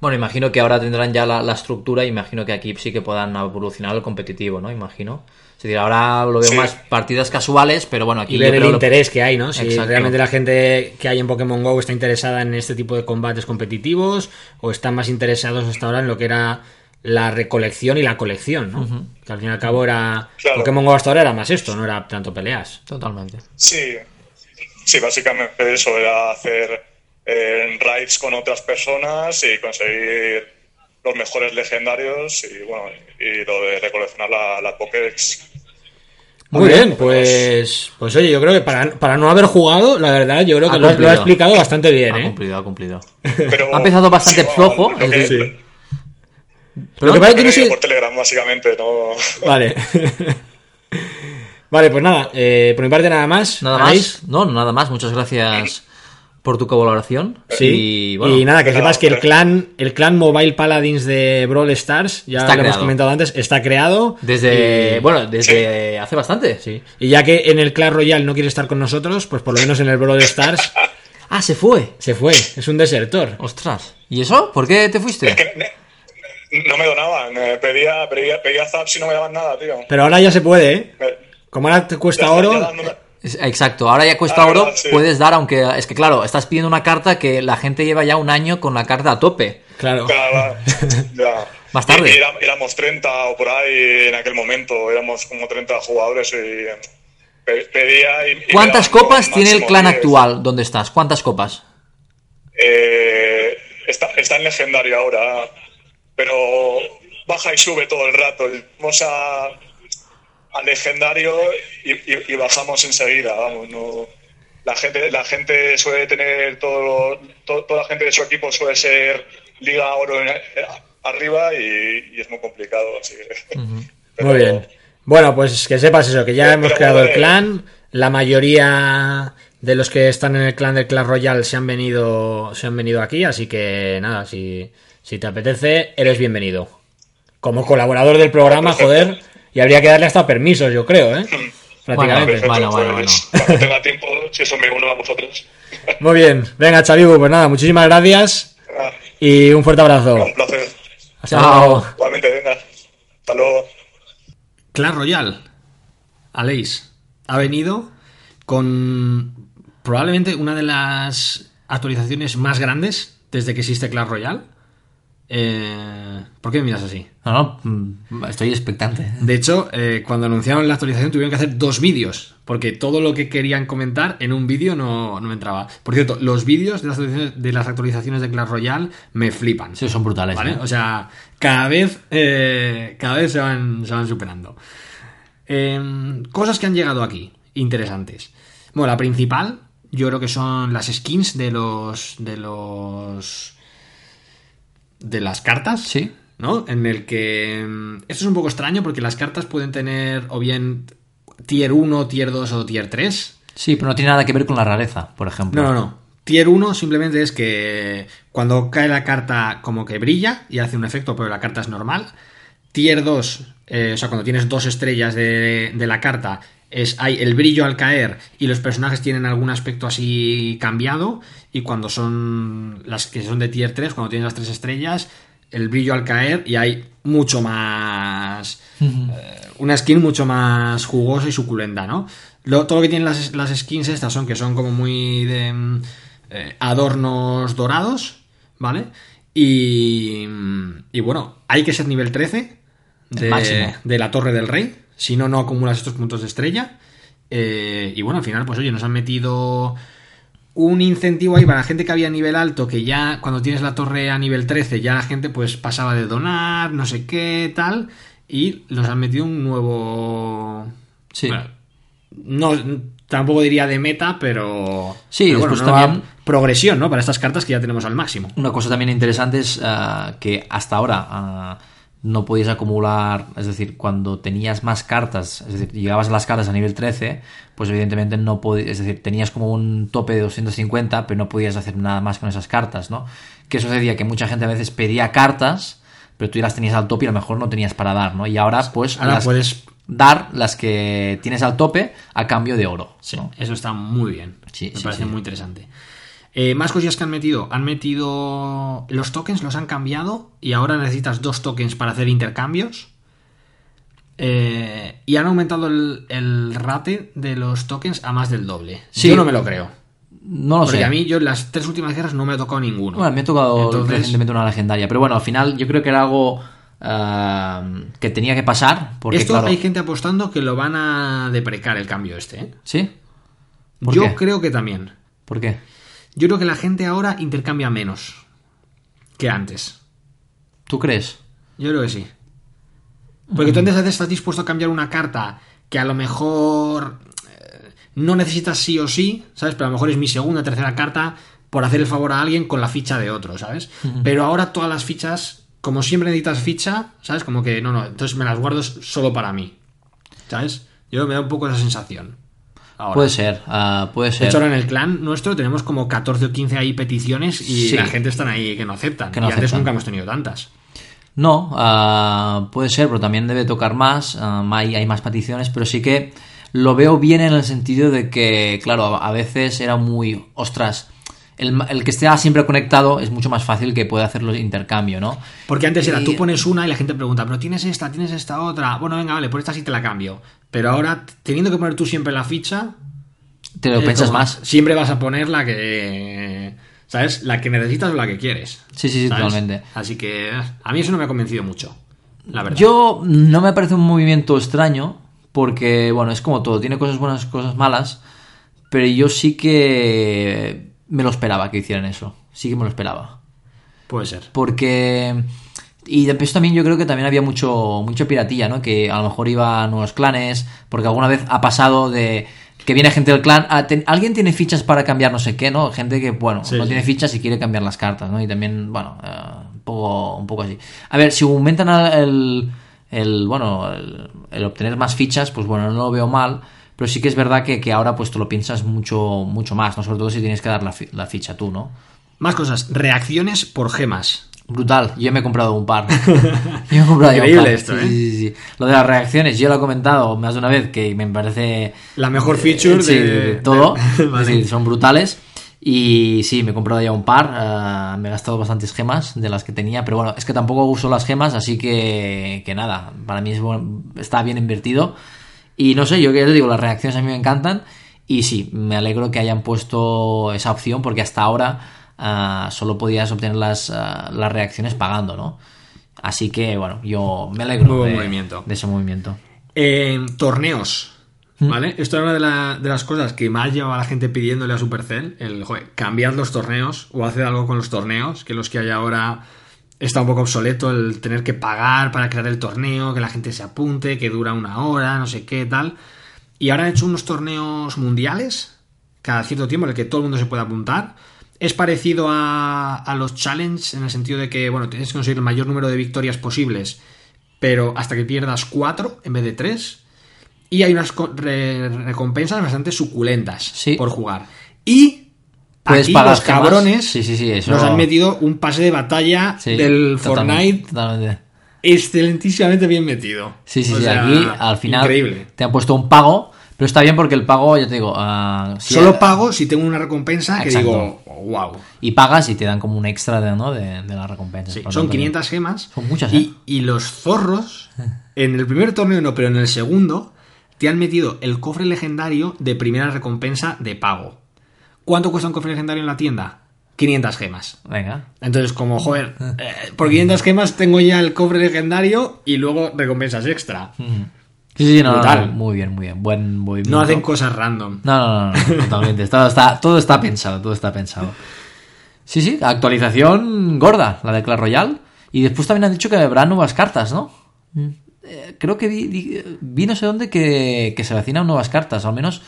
Bueno, imagino que ahora tendrán ya la, la estructura, imagino que aquí sí que puedan evolucionar al competitivo, ¿no? Imagino. Es decir, ahora lo veo Sí. más partidas casuales, pero bueno, aquí Y ver el lo- interés que hay, ¿no? Si Exacto. realmente la gente que hay en Pokémon GO está interesada en este tipo de combates competitivos o están más interesados hasta ahora en lo que era la recolección y la colección, ¿no? Que al fin y al cabo era... Claro. Pokémon GO hasta ahora era más esto, no era tanto peleas. Totalmente. Sí, sí, básicamente eso era hacer eh, raids con otras personas y conseguir los mejores legendarios y bueno, y lo de recoleccionar la, la Pokédex. Muy bien, pues, pues oye, yo creo que para, para no haber jugado, la verdad, yo creo que Ha lo, ha explicado bastante bien, Ha ¿eh? cumplido, ha cumplido. *laughs* Pero, Ha empezado bastante flojo, lo que- decir- Lo que pasa es que lo no sé... por Telegram, básicamente, no. *laughs* Vale. *laughs* vale, pues nada, eh, por mi parte nada más. Nada más. No, nada más. Muchas gracias por tu colaboración. Sí. Y, bueno, y nada, que sepas que el clan, el clan Mobile Paladins de Brawl Stars, ya Está lo hemos comentado antes, está creado. desde. Y- Bueno, desde hace bastante. Sí. Y ya que en el Clash Royale no quiere estar con nosotros, pues por lo menos en el Brawl Stars *laughs* Ah, se fue. se fue. Es un desertor. Ostras. ¿Y eso? ¿Por qué te fuiste? Que no me donaban, pedía, pedía, pedía zaps y no me daban nada, tío. Pero ahora ya se puede, ¿eh? Como ahora te cuesta ya- oro. ya Exacto, ahora ya cuesta Ah, oro, verdad, sí. puedes dar, aunque es que claro, estás pidiendo una carta que la gente lleva ya un año con la carta a tope. Claro. Claro, *laughs* ya. Más tarde. Y- y era- éramos 30 o por ahí en aquel momento, éramos como 30 jugadores y pe- pedía y- ¿Cuántas copas tiene el clan 10. actual donde estás? ¿Cuántas copas? Eh, está, está en legendario ahora, pero baja y sube todo el rato. Vamos a, al legendario y, y- y bajamos enseguida, vamos, no... La gente, la gente suele tener todo, to- toda la gente de su equipo suele ser Liga Oro en- arriba y, y es muy complicado. Así que- *laughs* pero- Muy bien. Bueno, pues que sepas eso, que ya Pero- hemos pero creado el clan. La mayoría de los que están en el clan del Clash Royale se han venido, se han venido aquí, así que nada, si, si te apetece, eres bienvenido. Como colaborador del programa, *laughs* joder, y habría que darle hasta permisos, yo creo, ¿eh? Prácticamente. Perfecto, Bueno, bueno, pues, Cuando tenga tiempo, si eso me uno a vosotros. Muy bien, venga, Chavibu, pues nada, muchísimas gracias Ah, y un fuerte abrazo. un placer. Hasta Chao. luego. Igualmente, venga. Hasta luego. Clash Royale, Aleix, ha venido con probablemente una de las actualizaciones más grandes desde que existe Clash Royale. Eh, ¿Por qué me miras así? No, no, mm, estoy expectante. De hecho, eh, cuando anunciaron la actualización tuvieron que hacer dos vídeos, porque todo lo que querían comentar en un vídeo no, no entraba. Por cierto, los vídeos de las actualizaciones de, las actualizaciones de Clash Royale me flipan. Sí, son brutales. ¿Vale? ¿eh? O sea, cada vez, eh, cada vez se van, se van superando. Eh, cosas que han llegado aquí, interesantes. Bueno, la principal, yo creo que son las skins de los. de los. De las cartas. Sí. ¿No? En el que. mm, Esto es un poco extraño porque las cartas pueden tener o bien tier 1, tier 2 o tier 3. Sí, pero no tiene nada que ver con la rareza, por ejemplo. No, no, no. Tier 1 simplemente es que cuando cae la carta como que brilla y hace un efecto, pero la carta es normal. Tier 2, eh, o sea, cuando tienes dos estrellas de, de la carta, es hay el brillo al caer y los personajes tienen algún aspecto así cambiado. Y cuando son las que son de tier 3, cuando tienes las tres estrellas, el brillo al caer y hay mucho más. eh, una skin mucho más jugosa y suculenta, ¿no? Lo- todo lo que tienen las, las skins estas son que son como muy de mm, eh, adornos dorados, ¿vale? Y, y bueno, hay que ser nivel 13 de, máximo. de la Torre del Rey, si no, no acumulas estos puntos de estrella. Eh, y bueno, al final, pues oye, nos han metido un incentivo ahí para la gente que había nivel alto, que ya cuando tienes la torre a nivel 13, ya la gente pues pasaba de donar, no sé qué, tal, y nos han metido un nuevo... Sí. Bueno, no, tampoco diría de meta, pero. Sí, pero después nueva también- Progresión, ¿no? Para estas cartas que ya tenemos al máximo. Una cosa también interesante es ah, que hasta ahora ah, no podías acumular, es decir, cuando tenías más cartas, es decir, llegabas a las cartas a nivel 13, pues evidentemente no podías, es decir, tenías como un tope de 250, pero no podías hacer nada más con esas cartas, ¿no? Que sucedía que mucha gente a veces pedía cartas, pero tú ya las tenías al tope y a lo mejor no tenías para dar, ¿no? Y ahora pues Ahora las- puedes. dar las que tienes al tope a cambio de oro. Sí, ¿no? eso está muy bien. Sí, Me sí, parece sí. muy interesante. Eh, más cosillas que han metido. Han metido. Los tokens los han cambiado y ahora necesitas dos tokens para hacer intercambios. Eh, y han aumentado el, el rate de los tokens a más del doble. Sí. Yo no me lo creo. No lo Porque sé. a mí, yo en las tres últimas guerras no me ha tocado ninguno. Bueno, me ha tocado Entonces- recientemente una legendaria. Pero bueno, al final yo creo que era algo ah, que tenía que pasar. Porque, Esto claro, hay gente apostando que lo van a deprecar el cambio este. ¿eh? ¿Sí? ¿Por Yo qué? creo que también. ¿Por qué? Yo creo que la gente ahora intercambia menos que antes. ¿Tú crees? Yo creo que sí. Porque tú antes estás dispuesto a cambiar una carta que a lo mejor eh, no necesitas sí o sí, ¿sabes? Pero a lo mejor es mi segunda, tercera carta por hacer el favor a alguien con la ficha de otro, ¿sabes? Pero ahora todas las fichas, como siempre necesitas ficha, ¿sabes? Como que no, no, entonces me las guardo solo para mí, ¿sabes? Yo me da un poco esa sensación. Ahora. Puede ser, ah, puede De ser. hecho, ahora en el clan nuestro tenemos como 14 o 15 ahí peticiones y Sí. la gente están ahí que no aceptan. Que no y antes aceptan. nunca hemos tenido tantas. No, ah, puede ser, pero también debe tocar más. ah, hay, hay más peticiones, pero sí que lo veo bien en el sentido de que, claro, a, a veces era muy. Ostras, el, que esté siempre conectado es mucho más fácil que pueda hacer los intercambio, ¿no? Porque antes era, tú pones una y la gente pregunta, pero tienes esta, tienes esta otra. Bueno, venga, vale, por esta sí te la cambio. Pero ahora, teniendo que poner tú siempre la ficha, Te lo eh, piensas como más. Siempre vas a poner la que. ¿Sabes? La que necesitas o la que quieres. Sí, sí, sí, ¿sabes? totalmente. Así que a mí eso no me ha convencido mucho. La verdad. Yo no me parece un movimiento extraño, porque, bueno, es como todo, tiene cosas buenas, cosas malas, pero yo sí que me lo esperaba que hicieran eso. Sí que me lo esperaba. Puede ser. Porque. Y después también yo creo que también había mucho, mucha piratilla, ¿no? Que a lo mejor iba a nuevos clanes, porque alguna vez ha pasado de que viene gente del clan, ten- alguien tiene fichas para cambiar no sé qué, ¿no? Gente que, bueno, Sí, no sí. tiene fichas y quiere cambiar las cartas, ¿no? Y también, bueno, eh, un, poco, un poco así. A ver, si aumentan el, el bueno, el, el obtener más fichas, pues bueno, no lo veo mal, pero sí que es verdad que, que ahora pues tú lo piensas mucho, mucho más, ¿no? Sobre todo si tienes que dar la, la ficha tú, ¿no? Más cosas. Reacciones por gemas. Brutal, yo me he comprado un par. *laughs* Yo me he comprado ya un Increíble par. esto, Sí, ¿eh? sí, sí. Lo de las reacciones, yo lo he comentado más de una vez que me parece La mejor feature Sí, de, todo. de- *laughs* Vale. Es decir, son brutales. Y sí, me he comprado ya un par. ah, me he gastado bastantes gemas de las que tenía. Pero bueno, es que tampoco uso las gemas, así que, que nada. Para mí es buen- está bien invertido. Y no sé, yo que te digo, las reacciones a mí me encantan. Y sí, me alegro que hayan puesto esa opción porque hasta ahora ah, solo podías obtener las, ah, las reacciones pagando, ¿no? Así que bueno, yo me alegro Muy buen de, movimiento. de ese movimiento. En torneos. Mm. ¿Vale? Esto era una de, la- de las cosas que más llevaba la gente pidiéndole a Supercell. El, joder, cambiar los torneos o hacer algo con los torneos, que los que hay ahora está un poco obsoleto el tener que pagar para crear el torneo, que la gente se apunte, que dura una hora, no sé qué, tal. Y ahora han hecho unos torneos mundiales, cada cierto tiempo, en el que todo el mundo se puede apuntar. Es parecido a, a los challenge en el sentido de que, bueno, tienes que conseguir el mayor número de victorias posibles, pero hasta que pierdas cuatro en vez de tres. Y hay unas co- re- recompensas bastante suculentas Sí. por jugar. Y Puedes aquí pagar los cabrones Sí, sí, sí, eso- nos han metido un pase de batalla Sí, del totalmente, Fortnite totalmente. excelentísimamente bien metido. Sí, sí, O sí. sea, Aquí al final Increíble. te han puesto un pago, pero está bien porque el pago, ya te digo, ah, si- Solo pago si tengo una recompensa que Exacto. digo, wow. y pagas y te dan como un extra de, ¿no? de, de la recompensa. Sí, son tanto, 500 gemas. Son muchas, y, ¿eh? y los zorros, en el primer torneo no, pero en el segundo, te han metido el cofre legendario de primera recompensa de pago. ¿Cuánto cuesta un cofre legendario en la tienda? 500 gemas. Venga. Entonces, como, joder, eh, por 500 gemas tengo ya el cofre legendario y luego recompensas extra. Sí, sí, no, no, Brutal. no, muy bien, muy bien. Buen movimiento. No hacen cosas random. No, no, no, no, totalmente. Todo está, todo está pensado, todo está pensado. Sí, sí, actualización gorda, la de Clash Royale. Y después también han dicho que habrá nuevas cartas, ¿no? Eh, creo que vi, vi- vi no sé dónde que, que se vecinan nuevas cartas, al menos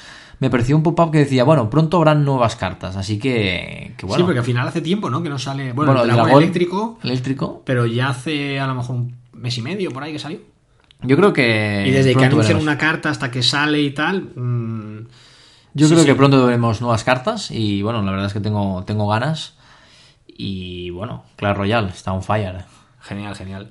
me pareció un pop-up que decía, bueno, pronto habrán nuevas cartas, así que, que bueno. Sí, porque al final hace tiempo, ¿no? Que no sale. Bueno, Bueno, el dragón dragón eléctrico, eléctrico. pero ya hace a lo mejor un mes y medio por ahí que salió. Yo creo que. y desde que anuncian una carta hasta que sale y tal. mm, Yo Sí, creo sí. que pronto veremos nuevas cartas y bueno, la verdad es que tengo, tengo ganas. Y bueno, Clash Royale está on fire. genial, genial.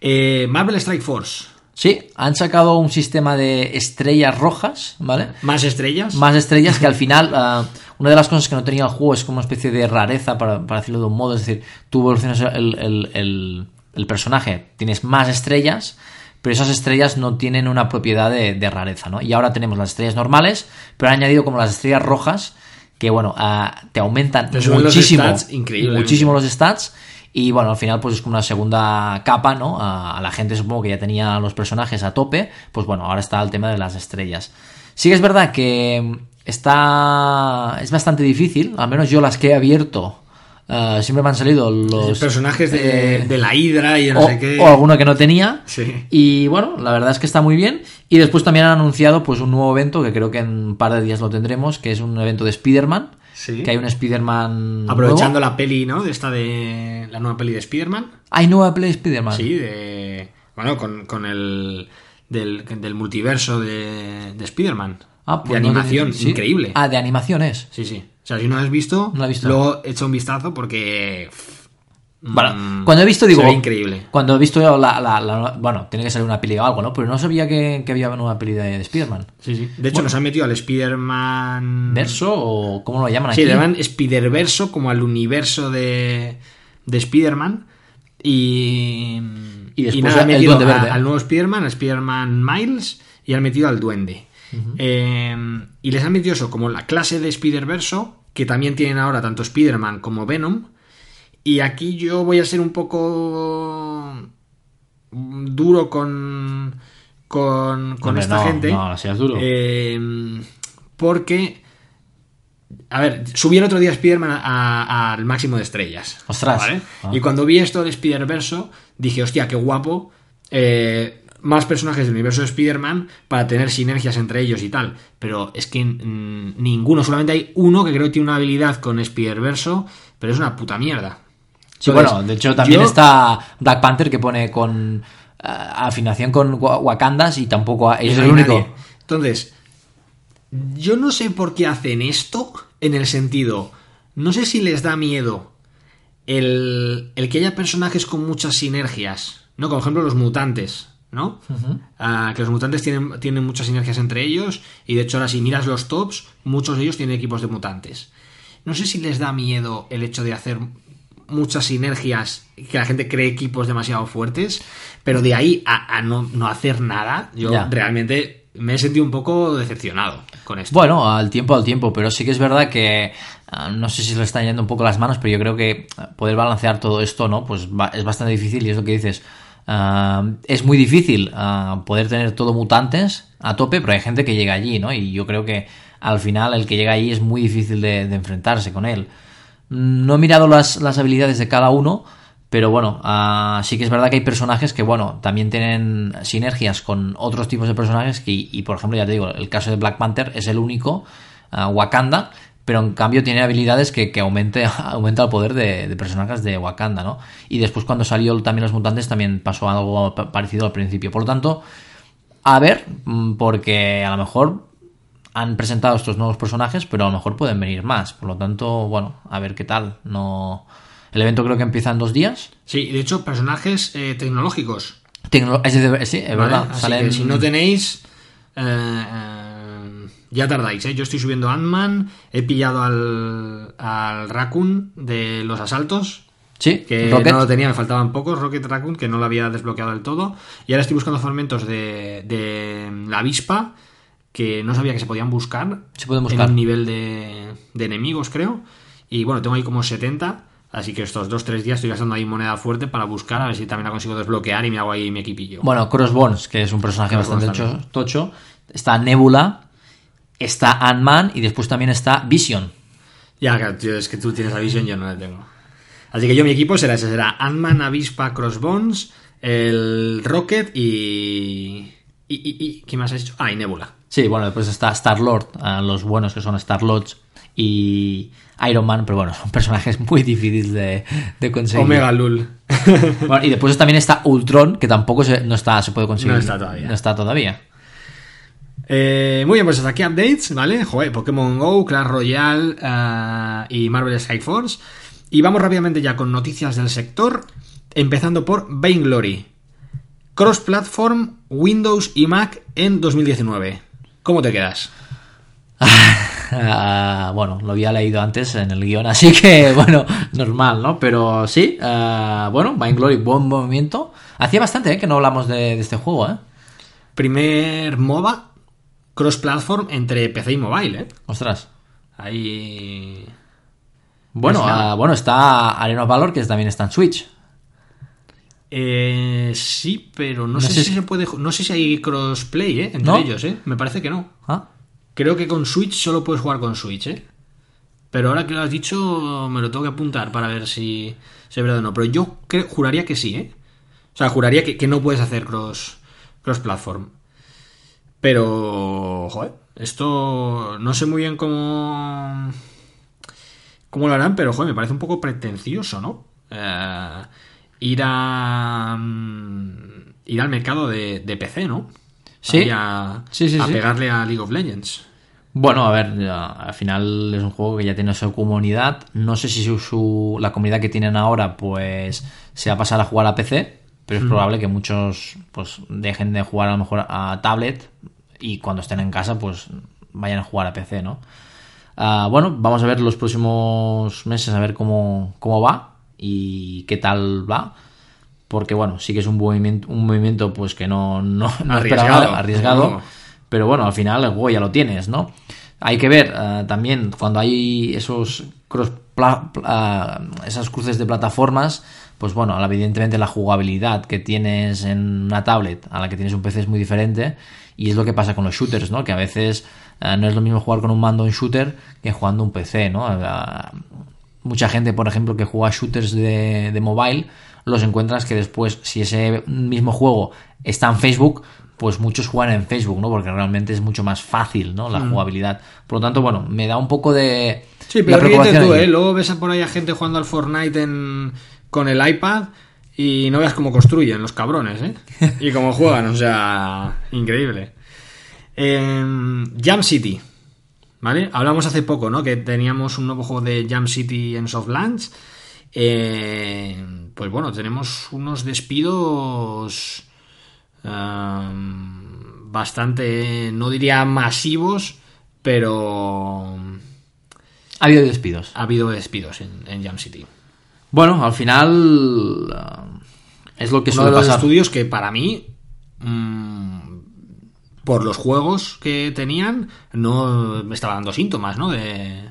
Eh, Marvel Strike Force. Sí, han sacado un sistema de estrellas rojas, ¿vale? Más estrellas. Más estrellas que al *laughs* final, ah, una de las cosas que no tenía el juego es como una especie de rareza, para, para decirlo de un modo, es decir, tú evolucionas el, el- el- el personaje, tienes más estrellas, pero esas estrellas no tienen una propiedad de, de rareza, ¿no? Y ahora tenemos las estrellas normales, pero han añadido como las estrellas rojas, que bueno, ah, te aumentan Te suben los muchísimo, stats muchísimo los stats. Y bueno, al final pues es como una segunda capa, ¿no? A, a la gente supongo que ya tenía los personajes a tope, pues bueno, ahora está el tema de las estrellas. Sí que es verdad que está... es bastante difícil, al menos yo las que he abierto, eh, siempre me han salido los... personajes de, eh, de la Hydra y no o, sé qué. o alguno que no tenía. Sí. Y bueno, la verdad es que está muy bien. Y después también han anunciado pues un nuevo evento, que creo que en un par de días lo tendremos, que es un evento de Spider-Man. Sí. Que hay un Spider-Man... Aprovechando nuevo. la peli, ¿no? De esta de. La nueva peli de Spider-Man. Hay nueva Play Spider-Man. Sí, de. Bueno, con, con el. Del, del multiverso de, de Spider-Man. Ah, pues de no animación, sí. increíble. Ah, de animación es. Sí, sí. O sea, si no lo has visto, No lo he visto. luego echa un vistazo porque. Bueno, mm, cuando he visto, digo. increíble. Cuando he visto la, la- la- Bueno, tiene que salir una peli o algo, ¿no? Pero no sabía que, que había una peli de, de Spider-Man. Sí, sí. De hecho, nos han metido al Spider-Man. ¿Verso o cómo lo llaman Sí, aquí? le llaman Spider-Verso, como al universo de, de Spider-Man. Y. Y después nada, han el metido a- al nuevo Spider-Man, a Spider-Man Miles, y han metido al Duende. Eh, y les han metido eso, como la clase de Spider-Verso, que también tienen ahora tanto Spider-Man como Venom. Y aquí yo voy a ser un poco duro con, con, con Hombre, esta no, gente. no, seas duro. Eh, porque, a ver, subí el otro día Spider-Man al máximo de estrellas. Ostras. ¿vale? Ah. Y cuando vi esto de Spider-Verso, dije, hostia, qué guapo. eh, más personajes del universo de Spider-Man para tener sinergias entre ellos y tal. Pero es que ninguno, solamente hay uno que creo que tiene una habilidad con Spider-Verso, pero es una puta mierda. Sí, Entonces, bueno, de hecho también yo- está Black Panther que pone con eh, afinación con Wa- Wakandas y tampoco es no el único. nadie. Entonces, yo no sé por qué hacen esto en el sentido, no sé si les da miedo el, el que haya personajes con muchas sinergias, ¿no? Como por ejemplo los mutantes, ¿no? Ah, que los mutantes tienen, tienen muchas sinergias entre ellos y de hecho ahora si miras los tops, muchos de ellos tienen equipos de mutantes. No sé si les da miedo el hecho de hacer muchas sinergias que la gente cree equipos demasiado fuertes, pero de ahí a, a no, no hacer nada, yo realmente me he sentido un poco decepcionado con esto. Bueno, al tiempo al tiempo, pero sí que es verdad que ah, no sé si se le están yendo un poco las manos, pero yo creo que poder balancear todo esto, ¿no? Pues va- es bastante difícil y es lo que dices. ah, es muy difícil ah, poder tener todo mutantes a tope, pero hay gente que llega allí, ¿no? Y yo creo que al final el que llega allí es muy difícil de, de enfrentarse con él. No he mirado las, las habilidades de cada uno, pero bueno, ah, sí que es verdad que hay personajes que, bueno, también tienen sinergias con otros tipos de personajes y por ejemplo, ya te digo, el caso de Black Panther es el único, ah, Wakanda, pero en cambio tiene habilidades que, que aumente, *laughs* aumenta el poder de, de personajes de Wakanda, ¿no? Y después cuando salió también los mutantes también pasó algo pa- parecido al principio. Por lo tanto, a ver, mm, porque a lo mejor han presentado estos nuevos personajes, pero a lo mejor pueden venir más. Por lo tanto, bueno, a ver qué tal. No. El evento creo que empieza en dos días. Sí, de hecho, personajes eh, tecnológicos. Tecno- sí, es ¿vale? verdad. Así salen- que si no tenéis, eh, eh, ya tardáis, ¿eh? Yo estoy subiendo Ant-Man, he pillado al, al Raccoon de los asaltos, Sí, que Rocket. no lo tenía, me faltaban pocos, Rocket Raccoon, que no lo había desbloqueado del todo. Y ahora estoy buscando fragmentos de, de la avispa, que no sabía que se podían buscar. Se pueden buscar. En un nivel de, de enemigos, creo. Y bueno, tengo ahí como 70. Así que estos 2-3 días estoy gastando ahí moneda fuerte para buscar, a ver si también la consigo desbloquear y me hago ahí mi equipillo. Bueno, Crossbones, que es un personaje Crossbones bastante tocho. Está Nebula. Está Ant-Man. Y después también está Vision. Ya, tío, es que tú tienes la visión, yo no la tengo. Así que yo mi equipo será ese, será Ant-Man, Avispa, Crossbones, el Rocket y... y, y, y ¿qué más has dicho? Ah, y Nebula. Sí, bueno, después está Star-Lord, los buenos que son Star-Lords y Iron Man, pero bueno, son *laughs* personajes muy difíciles de, de conseguir. Omega Lul. *laughs* Bueno, y después también está Ultron, que tampoco se, no, está, se puede conseguir. No está todavía. No está todavía. Eh, muy bien, pues hasta aquí updates, ¿vale? Joder, Pokémon Go, Clash Royale eh, y Marvel Strike Force. Y vamos rápidamente ya con noticias del sector, empezando por Vainglory. Cross-platform, Windows y Mac en 2019. ¿Cómo te quedas? Ah, *laughs* bueno, lo había leído antes en el guion, así que, *laughs* bueno, normal, ¿no? Pero sí, ah, bueno, Vainglory, buen movimiento. Hacía bastante ¿eh? que no hablamos de, de este juego, ¿eh? Primer MOBA cross-platform entre PC y mobile, ¿eh? Ostras. Ahí... Bueno, ah, bueno, está Arena of Valor, que también está en Switch. Eh, sí, pero no, No sé, sé si si- se puede... No sé si hay crossplay, ¿eh? Entre ¿No? ellos, ¿eh? Me parece que no. Ah, Creo que con Switch solo puedes jugar con Switch, ¿eh? Pero ahora que lo has dicho, me lo tengo que apuntar para ver si, si es verdad o no. Pero yo creo- juraría que sí, ¿eh? O sea, juraría que, que no puedes hacer cross, cross platform. Pero, joder, esto no sé muy bien cómo, cómo lo harán, pero joder, me parece un poco pretencioso, ¿no? Eh, ir a mm, ir al mercado de, de PC, ¿no? Sí. A, Sí, sí, a sí. pegarle a League of Legends. Bueno, a ver, ya, al final es un juego que ya tiene su comunidad. No sé si su, su- la comunidad que tienen ahora, pues, se va a pasar a jugar a PC, pero es probable que muchos, pues, dejen de jugar a lo mejor a tablet y cuando estén en casa, pues, vayan a jugar a PC, ¿no? Ah, bueno, vamos a ver los próximos meses a ver cómo, cómo va y qué tal va. Porque, bueno, sí que es un movimiento, un movimiento pues que no, no, no Arriesgado. esperaba, arriesgado. *laughs* No. Pero bueno, al final el juego ya lo tienes, ¿no? Hay que ver eh, también cuando hay esos cross pla- pla- esas cruces de plataformas, pues bueno, evidentemente la jugabilidad que tienes en una tablet a la que tienes un PC es muy diferente y es lo que pasa con los shooters, ¿no? Que a veces eh, no es lo mismo jugar con un mando en shooter que jugando un PC, ¿no? Eh, mucha gente, por ejemplo, que juega shooters de, de mobile, los encuentras que después, si ese mismo juego está en Facebook, pues muchos juegan en Facebook, ¿no? Porque realmente es mucho más fácil, ¿no? La jugabilidad. Por lo tanto, bueno, me da un poco de... Sí, pero ríete tú. ¿eh? Luego ves a por ahí a gente jugando al Fortnite en- con el iPad y no veas cómo construyen los cabrones, ¿eh? *laughs* Y cómo juegan, o sea, increíble. Em, Jam City, ¿vale? Hablamos hace poco, ¿no? Que teníamos un nuevo juego de Jam City en Softlands. Eh, pues bueno, tenemos unos despidos em, bastante, no diría masivos, pero Ha habido despidos. ha habido despidos en, en Jam City. Bueno, al final... eh, es lo que Uno suele de los pasar. estudios que para mí, mm, por los juegos que tenían, no me estaba dando síntomas, ¿no? De,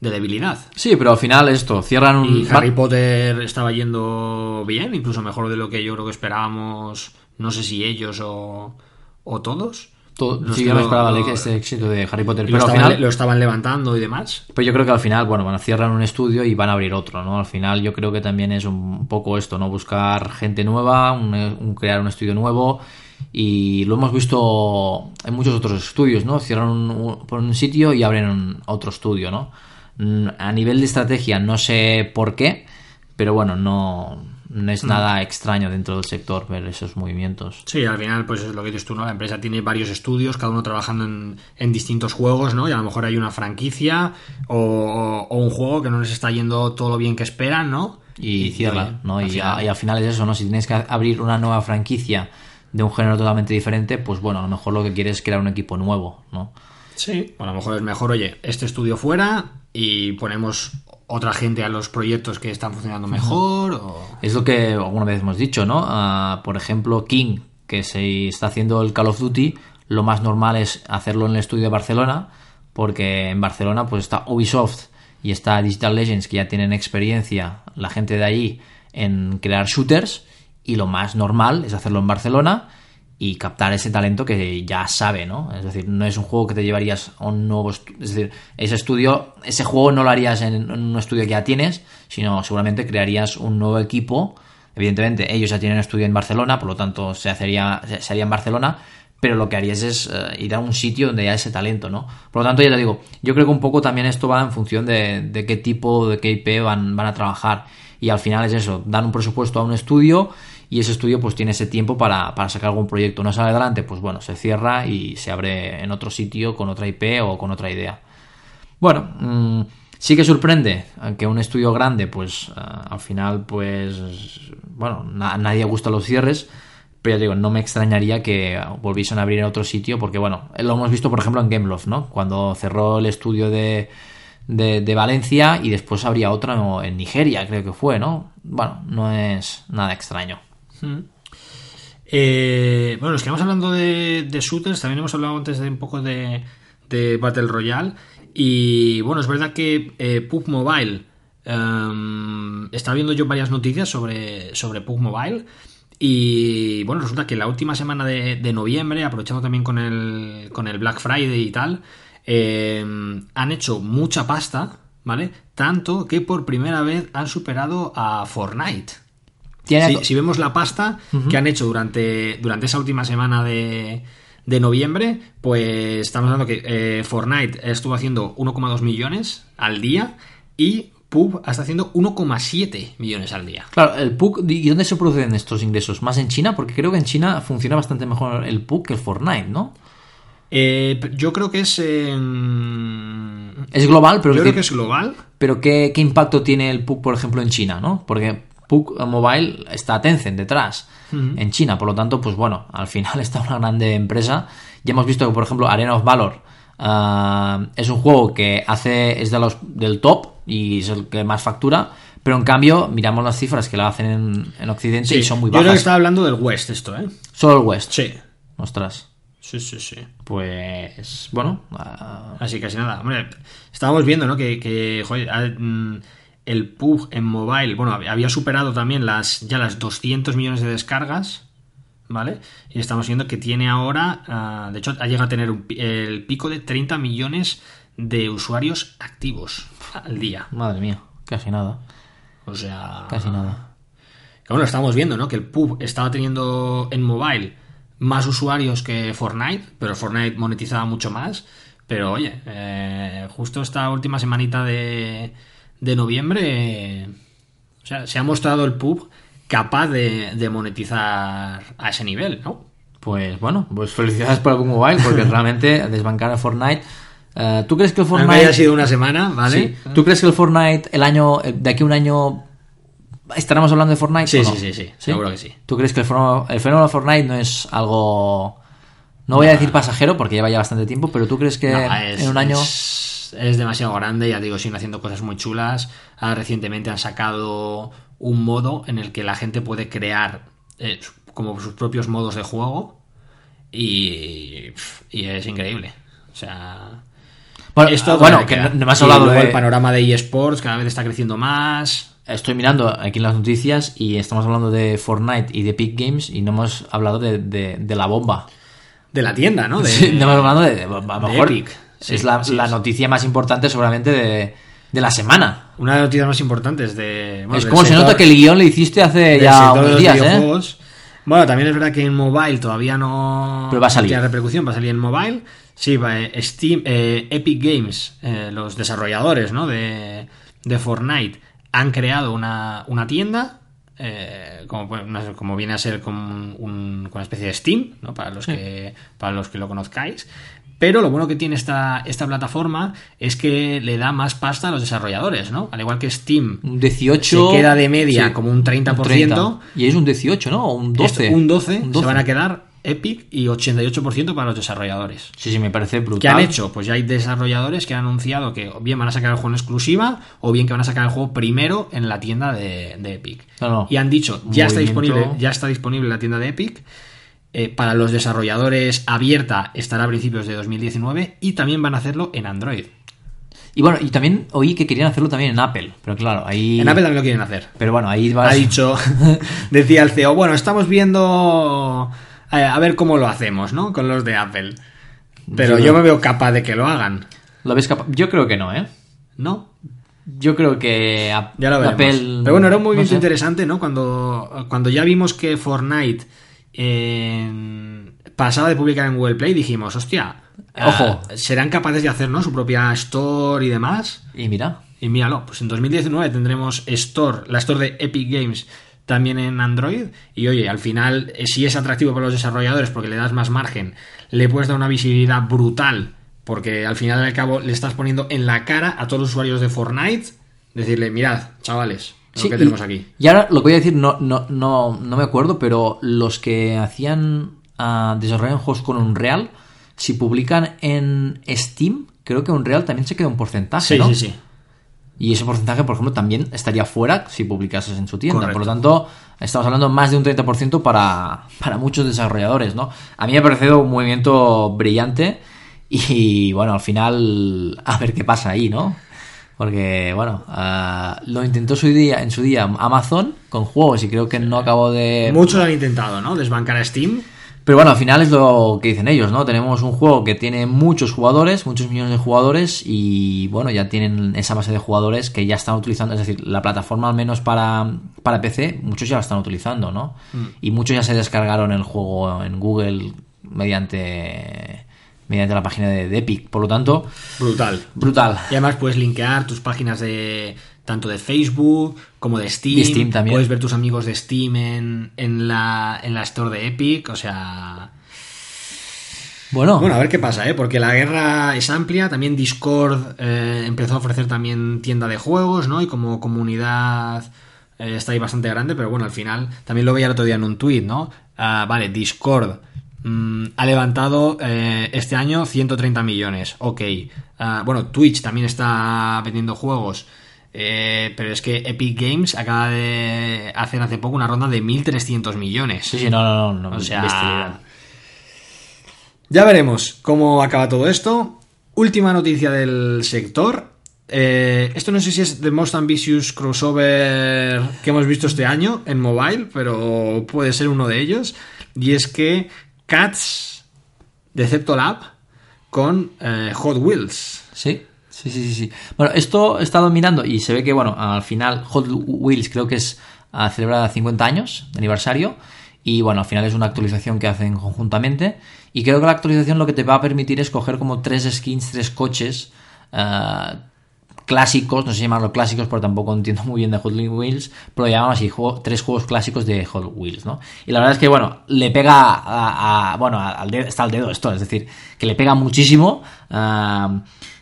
de debilidad. Sí, pero al final esto, cierran un... Y Harry Potter estaba yendo bien, incluso mejor de lo que yo creo que esperábamos, no sé si ellos o, o todos. Todo- Los sí, yo lo- esperaba ese éxito de Harry Potter, pero al final... lo estaban levantando y demás. Pues yo creo que al final, bueno, van a cierran un estudio y van a abrir otro, ¿no? Al final yo creo que también es un poco esto, ¿no? Buscar gente nueva, un- un- crear un estudio nuevo y lo hemos visto en muchos otros estudios, ¿no? Cierran un, un- por un sitio y abren un- otro estudio, ¿no? Mm, A nivel de estrategia no sé por qué, pero bueno, no, no es nada extraño dentro del sector ver esos movimientos. Sí, al final, pues es lo que dices tú, ¿no? La empresa tiene varios estudios, cada uno trabajando en, en distintos juegos, ¿no? Y a lo mejor hay una franquicia o, o un juego que no les está yendo todo lo bien que esperan, ¿no? y cierra, ¿no? Y, final- a- y al final es eso, ¿no? Si tienes que abrir una nueva franquicia de un género totalmente diferente, pues bueno, a lo mejor lo que quieres es crear un equipo nuevo, ¿no? Sí, o a lo mejor es mejor, oye, este estudio fuera y ponemos otra gente a los proyectos que están funcionando mejor o... Es lo que alguna vez hemos dicho, ¿no? Ah, por ejemplo, King, que se está haciendo el Call of Duty, lo más normal es hacerlo en el estudio de Barcelona, porque en Barcelona pues está Ubisoft y está Digital Legends, que ya tienen experiencia, la gente de allí, en crear shooters, y lo más normal es hacerlo en Barcelona y captar ese talento que ya sabe, ¿no? Es decir, no es un juego que te llevarías a un nuevo... estu- Es decir, ese estudio, ese juego no lo harías en, un estudio que ya tienes, sino seguramente crearías un nuevo equipo. Evidentemente, ellos ya tienen estudio en Barcelona, por lo tanto se, hacería, se haría en Barcelona, pero lo que harías es eh, ir a un sitio donde haya ese talento, ¿no? Por lo tanto, ya te digo, yo creo que un poco también esto va en función de, de qué tipo, de qué IP van, van a trabajar. Y al final es eso, dan un presupuesto a un estudio y ese estudio pues tiene ese tiempo para, para sacar algún proyecto. No sale adelante, pues bueno, se cierra y se abre en otro sitio con otra IP o con otra idea. Bueno, mm, sí que sorprende que un estudio grande, pues eh, al final, pues, bueno, a nadie gusta los cierres, pero ya digo, no me extrañaría que volviesen a abrir en otro sitio, porque bueno, lo hemos visto por ejemplo en Gameloft, ¿no? Cuando cerró el estudio de, de, de Valencia y después habría otro en Nigeria, creo que fue, ¿no? Bueno, no es nada extraño. Eh, bueno, nos hablando de, de shooters, también hemos hablado antes de un poco de, Battle Royale. Y bueno, es verdad que eh, Mobile. estaba viendo yo varias noticias sobre, sobre Mobile. Y bueno, resulta que la última semana de, de noviembre, aprovechando también con el, con el Black Friday y tal, em, han hecho mucha pasta, ¿vale? Tanto que por primera vez han superado a Fortnite. Tiene- Si, si vemos la pasta que han hecho durante, durante esa última semana de, de noviembre, pues estamos hablando que eh, Fortnite estuvo haciendo 1,2 millones al día y PUB está haciendo 1,7 millones al día. Claro, el PUC, ¿y dónde se producen estos ingresos? ¿Más en China? Porque creo que en China funciona bastante mejor el PUC que el Fortnite, ¿no? Eh, yo creo que es. Es global, pero, yo creo que decir, es global. pero ¿qué, qué impacto tiene el PUC, por ejemplo, en China, no? Porque PUC Mobile está Tencent detrás en China, por lo tanto, pues bueno, *laughs* al final está una grande empresa. Ya hemos visto que, por ejemplo, Arena of Valor ah, es un juego que hace es de los del top y es el que más factura, pero en cambio miramos las cifras que la hacen en, en Occidente y son muy yo creo que bajas. estaba hablando del West esto, ¿eh? Solo el West. Sí. Ostras. Sí, sí, sí. Pues bueno, ah, Así que así nada. Hombre, estábamos viendo, ¿no? Que, que, joder, mm, el PUG en mobile, bueno, hab- había superado también las ya las 200 millones de descargas, ¿vale? Y estamos viendo que tiene ahora, ah, de hecho, ha llegado a tener un el pico de 30 millones de usuarios activos al día. madre mía, casi nada, O sea, casi nada. que bueno, estamos viendo, ¿no? Que el PUB estaba teniendo en mobile más usuarios que Fortnite, pero Fortnite monetizaba mucho más. Pero oye, eh, justo esta última semanita de, de noviembre, o sea, se ha mostrado el PUB capaz de, de monetizar a ese nivel, ¿no? Pues bueno, pues felicidades para Pug Mobile porque *laughs* realmente desbancar a Fortnite. Eh, ¿Tú crees que el Aunque Fortnite haya sido una semana, ¿vale? Sí. ¿Tú crees que el Fortnite el año eh, de aquí a un año estaremos hablando de Fortnite? Sí, o no? sí, sí, sí, seguro que sí. ¿Tú crees que el fenómeno, el fenómeno de Fortnite no es algo no voy a decir pasajero porque lleva ya bastante tiempo, pero tú crees que No, es, en un año es, es demasiado grande, ya digo, siguen haciendo cosas muy chulas. Ahora recientemente han sacado un modo en el que la gente puede crear eh, como sus propios modos de juego y, y es increíble. O sea, bueno, esto ah, bueno, que no, me has hablado de el panorama de eSports cada vez está creciendo más. Estoy mirando aquí en las noticias y estamos hablando de Fortnite y de Epic Games y no hemos hablado de, de- de la bomba. De la tienda, ¿no? *laughs* De, Sí, no hemos hablado de, a lo de mejor Epic. Sí, es la, así la es. noticia más importante seguramente de, de la semana. Una de las noticias más importantes de. bueno, es como se nota que el guion le hiciste hace ya unos días, ¿eh? Bueno, también es verdad que en mobile todavía no Pero va a salir. tiene repercusión, va a salir en mobile. Sí, va, eh, Steam, eh, Epic Games, eh, los desarrolladores ¿no? de, de Fortnite, han creado una, una tienda, eh, como, una- como viene a ser como un- un- una especie de Steam, ¿no? para, los que, para los que lo conozcáis. Pero lo bueno que tiene esta, esta plataforma es que le da más pasta a los desarrolladores, ¿no? Al igual que Steam Un 18. se queda de media sí, como un 30%. 30. Y es un 18, ¿no? O un 12. Esto, un 12, Un se van a quedar Epic y 88% para los desarrolladores. Sí, sí, me parece brutal. ¿Qué han hecho? Pues ya hay desarrolladores que han anunciado que o bien van a sacar el juego en exclusiva o bien que van a sacar el juego primero en la tienda de, de Epic. No, no. Y han dicho, ya está, disponible, ya está disponible en la tienda de Epic. Eh, para los desarrolladores abierta estará a principios de 2019 y también van a hacerlo en Android. Y bueno, y también oí que querían hacerlo también en Apple. Pero claro, ahí. En Apple también lo quieren hacer. Pero bueno, ahí va. ha dicho, *laughs* decía el CEO, bueno, estamos viendo eh, a ver cómo lo hacemos, ¿no? Con los de Apple. Pero Yo- yo me veo capaz de que lo hagan, ¿Lo ves capaz? Yo creo que no, ¿eh? ¿no? Yo creo que a- Ya lo. Apple. Pero bueno, era un no movimiento sé. interesante, ¿no? Cuando, cuando ya vimos que Fortnite eh, pasaba de publicar en Google Play, dijimos, hostia, Ojo. ah, ¿serán capaces de hacer ¿no? su propia store y demás? Y mira, Y míralo, pues en 2019 tendremos Store, la Store de Epic Games también en Android. Y oye, al final, eh, si es atractivo para los desarrolladores porque le das más margen, le puedes dar una visibilidad brutal, porque al final y al cabo le estás poniendo en la cara a todos los usuarios de Fortnite, decirle, mirad, chavales, lo Sí, que y- tenemos aquí. Y ahora lo que voy a decir, no, no, no, no me acuerdo, pero los que hacían ah, desarrollan juegos con Unreal, si publican en Steam, creo que Unreal también se queda un porcentaje, Sí, ¿no? sí, sí. Y ese porcentaje, por ejemplo, también estaría fuera si publicases en su tienda. Correcto. Por lo tanto, estamos hablando más de un 30% para, para muchos desarrolladores, ¿no? A mí me ha parecido un movimiento brillante y, bueno, al final, a ver qué pasa ahí, ¿no? Porque, bueno, ah, lo intentó su día, en su día Amazon con juegos y creo que no acabó de... Muchos han intentado, ¿no? Desbancar a Steam. Pero bueno, al final es lo que dicen ellos, ¿no? Tenemos un juego que tiene muchos jugadores, muchos millones de jugadores y bueno, ya tienen esa base de jugadores que ya están utilizando, es decir, la plataforma al menos para, para PC, muchos ya la están utilizando, ¿no? Y muchos ya se descargaron el juego en Google mediante, mediante la página de, de Epic, por lo tanto, Brutal. brutal. Y además puedes linkear tus páginas de tanto de Facebook como de Steam. De Steam también. Puedes ver tus amigos de Steam en, en la, en la store de Epic. O sea. Bueno, Bueno, a ver qué pasa, ¿eh? Porque la guerra es amplia. También Discord eh, empezó a ofrecer también tienda de juegos, ¿no? Y como comunidad eh, está ahí bastante grande. Pero bueno, al final también lo veía el otro día en un tweet, ¿no? Ah, vale, Discord. Mm, ha levantado eh, este año 130 millones. Ok. Ah, bueno, Twitch también está vendiendo juegos. eh, pero es que Epic Games acaba de hacer hace poco una ronda de 1.300 millones. sí, sí, no, no, no, no O sea, ya veremos cómo acaba todo esto. Última noticia del sector. Eh, esto no sé si es The Most Ambitious Crossover que hemos visto este año en mobile, pero puede ser uno de ellos. Y es que Cats de Lab con eh, Hot Wheels. Sí, sí, sí, sí. Bueno, esto he estado mirando y se ve que, bueno, al final Hot Wheels creo que es a celebrar 50 años de aniversario y, bueno, al final es una actualización que hacen conjuntamente y creo que la actualización lo que te va a permitir es coger como tres skins, tres coches ah, clásicos, no sé si llamarlo clásicos porque tampoco entiendo muy bien de Hot Wheels, pero lo llaman así, juego- tres juegos clásicos de Hot Wheels, ¿no? Y la verdad es que, bueno, le pega a, a- bueno, al dedo, está al dedo esto, es decir, que le pega muchísimo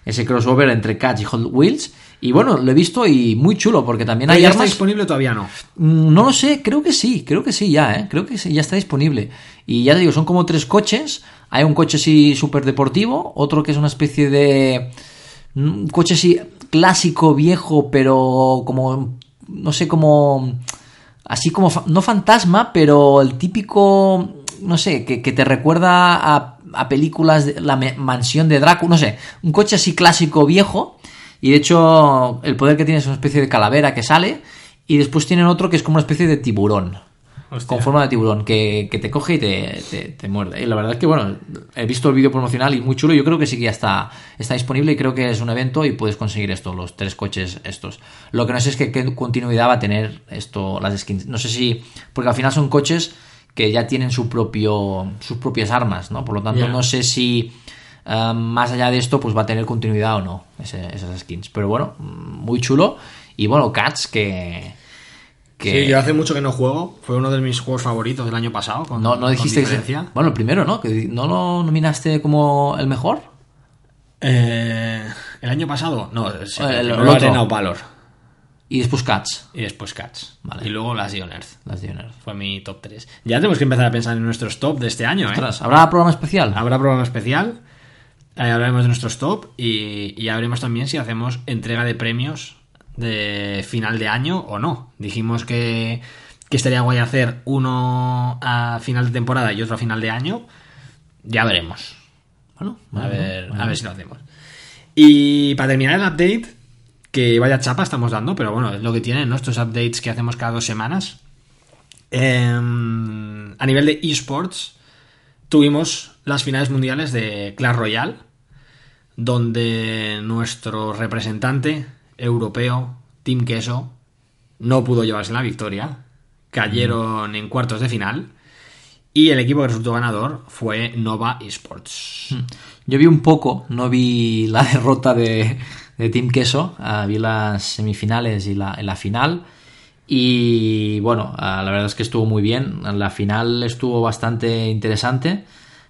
ese crossover entre Cats y Hot Wheels. Y bueno, lo he visto y muy chulo, porque también ¿Pero hay ya está armas... disponible o todavía no? Mm, No lo sé, creo que sí, creo que sí ya, ¿eh? Creo que sí, ya está disponible. Y ya te digo, son como tres coches. Hay un coche así súper deportivo, otro que es una especie de... Un coche así clásico, viejo, pero como... No sé, como... Así como... No fantasma, pero el típico... No sé, que, te recuerda a, películas de la mansión de Drácula, no sé. Un coche así clásico, viejo. Y de hecho, el poder que tiene es una especie de calavera que sale. Y después tienen otro que es como una especie de tiburón. Hostia. Con forma de tiburón, que, que te coge y te, te, te muerde. Y la verdad es que, bueno, he visto el vídeo promocional y muy chulo. Yo creo que sí que ya está, está disponible y creo que es un evento y puedes conseguir esto, los tres coches estos. Lo que no sé es que qué continuidad va a tener esto, las skins. No sé si. Porque al final son coches que ya tienen su propio, sus propias armas, ¿no? Por lo tanto, no sé si. ah, más allá de esto, pues va a tener continuidad o no, ese- esas skins. Pero bueno, muy chulo. Y bueno, Cats, que. Que Sí, yo hace mucho que no juego. Fue uno de mis juegos favoritos del año pasado. Con, no, no con dijiste que. diferencia. Bueno, el primero, ¿no? Que no lo nominaste como el mejor. Eh, ¿El año pasado? No, sí, El- el otro. Arena o Valor. Y después Cats, Y después Cats. Vale. Y luego las Ion Earth. las de Earth. Fue mi top 3. Ya tenemos que empezar a pensar en nuestros top de este año, ¿eh? ¿habrá programa especial? Habrá programa especial. eh, hablaremos de nuestros top y, y ya veremos también si hacemos entrega de premios de final de año o no. Dijimos que, que estaría guay hacer uno a final de temporada y otro a final de año. Ya veremos. Bueno, A bueno, ver, bueno. a ver si lo hacemos. Y para terminar el update, que vaya chapa estamos dando, pero bueno, es lo que tienen nuestros updates que hacemos cada dos semanas. Em, a nivel de esports, tuvimos las finales mundiales de Clash Royale, donde nuestro representante europeo, Team Queso, no pudo llevarse la victoria. Cayeron en cuartos de final. Y el equipo que resultó ganador fue Nova Esports. Hmm. Yo vi un poco, no vi la *laughs* derrota de, Team Queso, ah, vi las semifinales y la, la final. Y bueno, ah, la verdad es que estuvo muy bien. La final estuvo bastante interesante.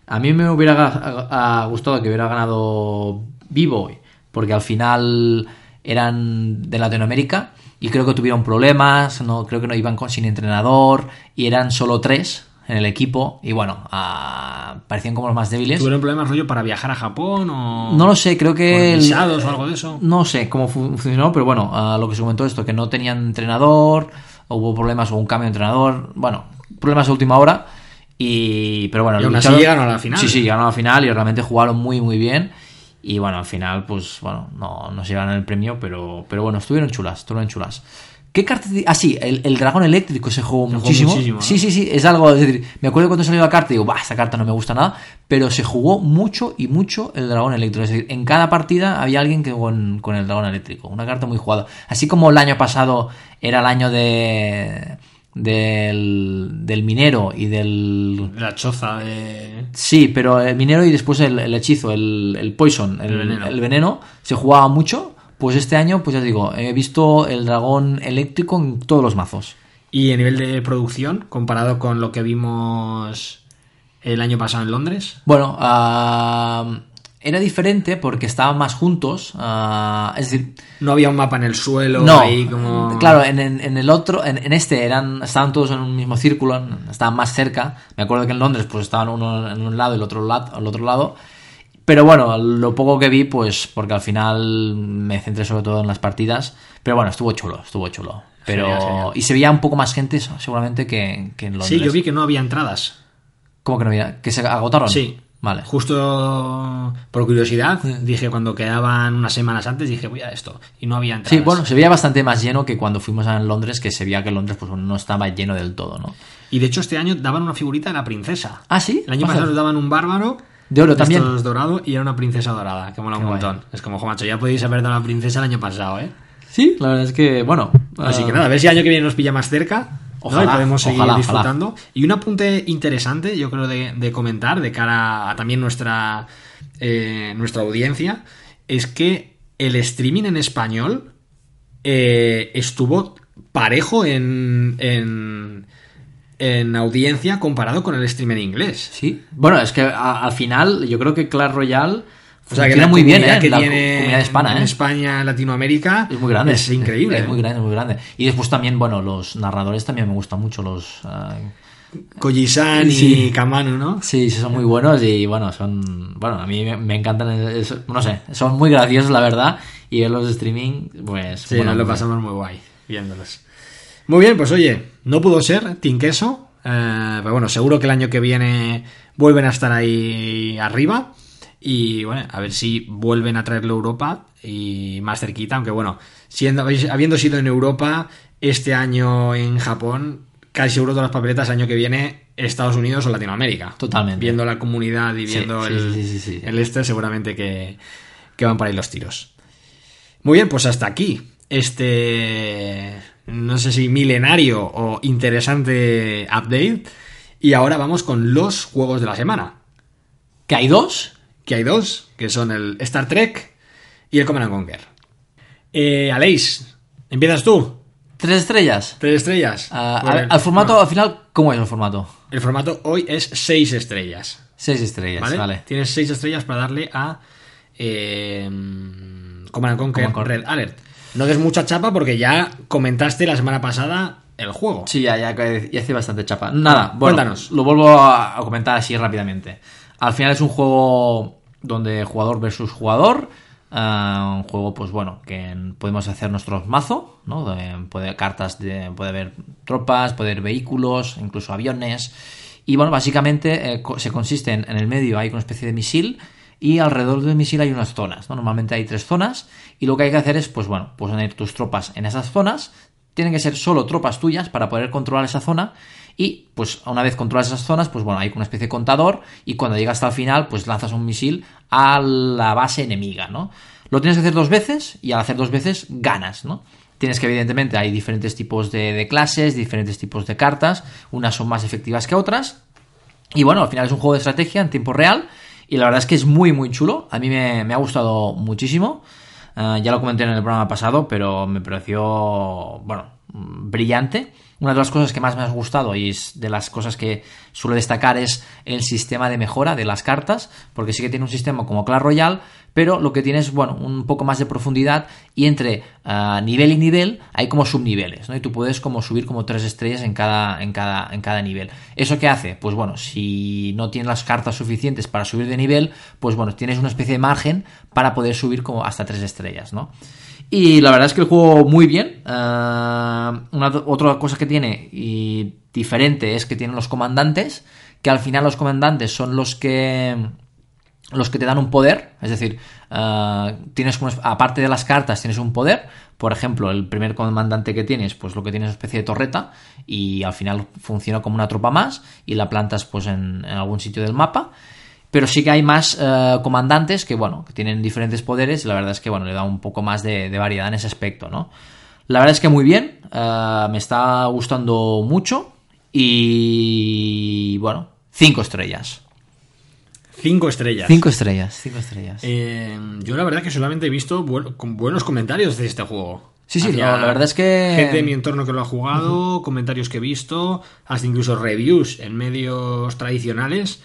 A mí me hubiera gustado que hubiera ganado B-Boy, porque al final eran de Latinoamérica y creo que tuvieron problemas, no creo que no iban con, sin entrenador y eran solo tres en el equipo y bueno, uh, parecían como los más débiles. ¿Tuvieron problemas rollo para viajar a Japón o...? No lo sé, creo que... Visados o algo de eso? No sé cómo funcionó, pero bueno, uh, lo que se comentó esto, que no tenían entrenador, hubo problemas o un cambio de entrenador, bueno, problemas de última hora y... Pero bueno, y aún así llegaron a la final. Sí, sí, llegaron a la final y realmente jugaron muy, muy bien. Y bueno, al final, pues bueno, no, no se llevaron el premio, pero, pero bueno, estuvieron chulas, estuvieron chulas. ¿Qué carta? Ah, sí, el, el, dragón eléctrico se jugó muchísimo. Sí, sí, sí, es algo. Es decir, me acuerdo cuando salió la carta y digo, bah, esta carta no me gusta nada. Pero se jugó mucho y mucho el dragón eléctrico. Es decir, en cada partida había alguien que jugó con el dragón eléctrico. Una carta muy jugada. Así como el año pasado era el año de. Del, del minero y del. La choza de. Sí, pero el minero y después el, el hechizo, el, el poison, el, veneno. el veneno, se jugaba mucho. Pues este año, pues ya digo, he visto el dragón eléctrico en todos los mazos. ¿Y a nivel de producción, comparado con lo que vimos el año pasado en Londres? Bueno, uh, era diferente porque estaban más juntos. Uh, es decir. No había un mapa en el suelo. No, ahí como... claro, en, en, en el otro, en, en, este eran, estaban todos en un mismo círculo, estaban más cerca. Me acuerdo que en Londres, pues estaban uno en un lado y el otro lado, al otro lado. Pero bueno, lo poco que vi, pues porque al final me centré sobre todo en las partidas. Pero bueno, estuvo chulo, estuvo chulo. Pero Genial, genial. y se veía un poco más gente seguramente que, que en Londres. Sí, yo vi que no había entradas. ¿Cómo que no había? ¿Que se agotaron? Sí. Vale. Justo por curiosidad, dije cuando quedaban unas semanas antes, dije voy a esto. Y no había entradas. Sí, bueno, se veía bastante más lleno que cuando fuimos a Londres, que se veía que Londres pues no estaba lleno del todo, ¿no? Y de hecho este año daban una figurita de la princesa. Ah, sí. El año pasado nos daban un bárbaro. De oro también. Estos dorado y era una princesa dorada, que mola un montón. guay. Es como, jo, macho, ya podéis haber dado la princesa el año pasado, ¿eh? Sí, la verdad es que, bueno. Así ah, que nada, a ver si el año que viene nos pilla más cerca. ¿No? Ojalá, y podemos seguir ojalá, disfrutando. Y un apunte interesante, yo creo, de, de comentar de cara a también nuestra, eh, nuestra audiencia, es que el streaming en español eh, estuvo parejo en, en, en audiencia comparado con el stream en inglés. Sí. Bueno, es que a- al final yo creo que Clash Royale O sea, que la muy bien, ¿eh? que la tiene comunidad hispana, en ¿eh? España, Latinoamérica, Es muy grande. Es increíble. Es muy grande, es muy grande. Y después también, bueno, los narradores también me gustan mucho los... Sí. y Kamanu, ¿no? Sí, sí, son muy buenos y bueno, son. Bueno, a mí me, me encantan. es- no sé, son muy graciosos, la verdad. Y verlos de streaming, pues. Sí, bueno, lo pasamos muy guay viéndolos. Muy bien, pues oye, no pudo ser Team Queso, eh, pero bueno, seguro que el año que viene vuelven a estar ahí arriba y bueno, a ver si vuelven a traerlo a Europa y más cerquita, aunque bueno, siendo, habiendo sido en Europa este año en Japón, casi seguro todas las papeletas el año que viene Estados Unidos o Latinoamérica. Totalmente. Viendo la comunidad y viendo sí, el, sí, sí, sí. el este, seguramente que, que van por ahí los tiros. Muy bien, pues hasta aquí. Este. No sé si milenario o interesante update. Y ahora vamos con los juegos de la semana. ¿Que hay dos? Que hay dos, que son el Star Trek y el Command and Conquer. Eh, Aleix, empiezas tú. ¿Tres estrellas? Tres estrellas. Ah, al, formato, al final, ¿cómo es el formato? El formato hoy es seis estrellas. Seis estrellas, ¿Vale? vale. Tienes seis estrellas para darle a. Eh, Command and Conquer Command. Red Alert. No des mucha chapa porque ya comentaste la semana pasada el juego. Sí, ya, ya, ya hace bastante chapa. Nada, bueno, Cuéntanos. lo vuelvo a comentar así rápidamente. Al final es un juego donde jugador versus jugador. ah, un juego, pues bueno, que podemos hacer nuestros mazo, ¿no? De- puede cartas, de, puede haber tropas, puede haber vehículos, incluso aviones. Y bueno, básicamente eh, se consiste en, en el medio hay una especie de misil y alrededor del misil hay unas zonas, ¿no? Normalmente hay tres zonas y lo que hay que hacer es, pues bueno, pues poner tus tropas en esas zonas. Tienen que ser solo tropas tuyas para poder controlar esa zona y pues una vez controlas esas zonas, pues bueno, hay una especie de contador y cuando llegas hasta el final, pues lanzas un misil a la base enemiga, ¿no? Lo tienes que hacer dos veces y al hacer dos veces ganas, ¿no? Tienes que, evidentemente, hay diferentes tipos de, clases, diferentes tipos de cartas, unas son más efectivas que otras, Y bueno, al final es un juego de estrategia en tiempo real y la verdad es que es muy, muy chulo. A mí me, ha gustado muchísimo. Eh, ya lo comenté en el programa pasado, pero me pareció, bueno, brillante. Una de las cosas que más me ha gustado y es de las cosas que suelo destacar es el sistema de mejora de las cartas, porque sí que tiene un sistema como Clash Royale, pero lo que tiene es, bueno, un poco más de profundidad y entre uh, nivel y nivel hay como subniveles, ¿no? Y tú puedes como subir como tres estrellas en cada, en cada, en cada nivel. ¿Eso qué hace? Pues bueno, si no tienes las cartas suficientes para subir de nivel, pues bueno, tienes una especie de margen para poder subir como hasta tres estrellas, ¿no? Y la verdad es que el juego muy bien. Uh, una, otra cosa que tiene y diferente es que tiene los comandantes, que al final los comandantes son los que los que te dan un poder, es decir, uh, tienes aparte de las cartas tienes un poder, por ejemplo, el primer comandante que tienes, pues lo que tienes es una especie de torreta y al final funciona como una tropa más y la plantas pues en, en algún sitio del mapa pero sí que hay más uh, comandantes que, bueno, que tienen diferentes poderes y la verdad es que, bueno, le da un poco más de, de variedad en ese aspecto, ¿no? La verdad es que muy bien, uh, me está gustando mucho y, bueno, cinco estrellas. Cinco estrellas. Cinco estrellas, cinco estrellas. Eh, yo la verdad que solamente he visto con buenos comentarios de este juego. Sí, sí, la, la, verdad es que... Gente de mi entorno que lo ha jugado, uh -huh. comentarios que he visto, hasta incluso reviews en medios tradicionales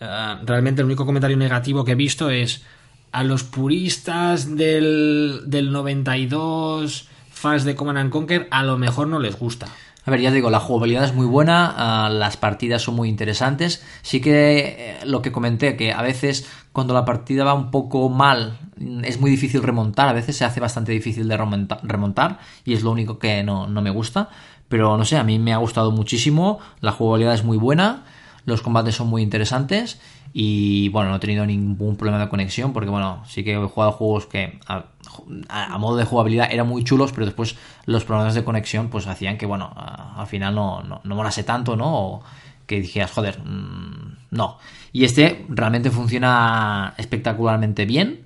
Uh, realmente el único comentario negativo que he visto es a los puristas del, del 92 fans de Command and Conquer a lo mejor no les gusta. A ver, ya digo, la jugabilidad es muy buena, uh, las partidas son muy interesantes. Sí que eh, lo que comenté, que a veces cuando la partida va un poco mal es muy difícil remontar, a veces se hace bastante difícil de remontar, remontar y es lo único que no, no me gusta. Pero no sé, a mí me ha gustado muchísimo, la jugabilidad es muy buena los combates son muy interesantes y bueno, no he tenido ningún problema de conexión porque bueno, sí que he jugado juegos que a, modo de jugabilidad eran muy chulos, pero después los problemas de conexión pues hacían que bueno, al final no, no, no molase tanto, ¿no? O que dijeras, joder, mmm, no. Y este realmente funciona espectacularmente bien.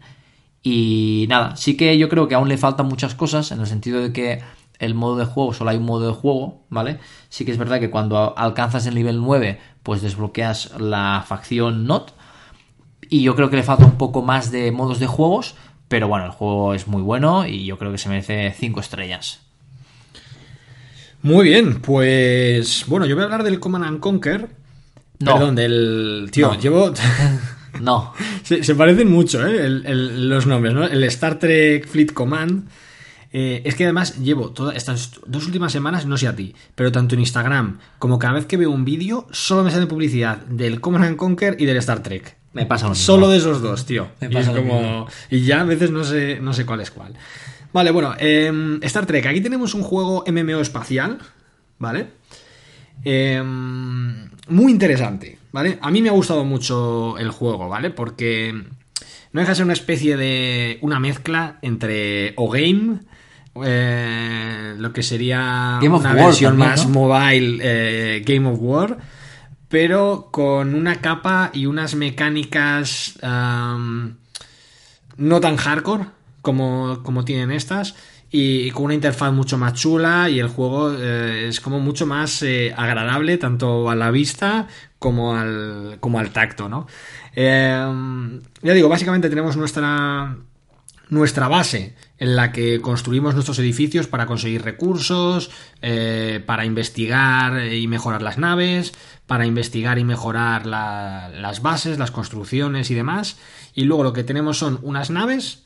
Y nada, sí que yo creo que aún le faltan muchas cosas en el sentido de que el modo de juego, solo hay un modo de juego, ¿vale? Sí que es verdad que cuando alcanzas el nivel 9, pues desbloqueas la facción NOT. Y yo creo que le falta un poco más de modos de juegos, pero bueno, el juego es muy bueno y yo creo que se merece 5 estrellas. Muy bien, pues bueno, yo voy a hablar del Command and Conquer. No. Perdón, del. Tío, no. llevo. *laughs* no. *laughs* Se, se, parecen mucho, ¿eh? El, el, los nombres, ¿no? El Star Trek Fleet Command eh, es que además llevo todas estas dos últimas semanas, no sé a ti, pero tanto en Instagram como cada vez que veo un vídeo, solo me sale publicidad del Command and Conquer y del Star Trek. Me pasa lo Solo de esos dos, tío. Me pasa y, es como... y ya a veces no sé, no sé cuál es cuál. Vale, bueno, eh, Star Trek. Aquí tenemos un juego MMO espacial, ¿vale? Eh, muy interesante, ¿vale? A mí me ha gustado mucho el juego, ¿vale? Porque no deja de ser una especie de. una mezcla entre O-Game eh, lo que sería Game una versión también, más ¿no? mobile eh, Game of War, pero con una capa y unas mecánicas um, no tan hardcore como, como tienen estas. Y con una interfaz mucho más chula y el juego eh, es como mucho más eh, agradable tanto a la vista como al, como al tacto, ¿no? Eh, ya digo, básicamente tenemos nuestra nuestra base en la que construimos nuestros edificios para conseguir recursos, eh, para investigar y mejorar las naves, para investigar y mejorar la, las bases, las construcciones y demás. Y luego lo que tenemos son unas naves,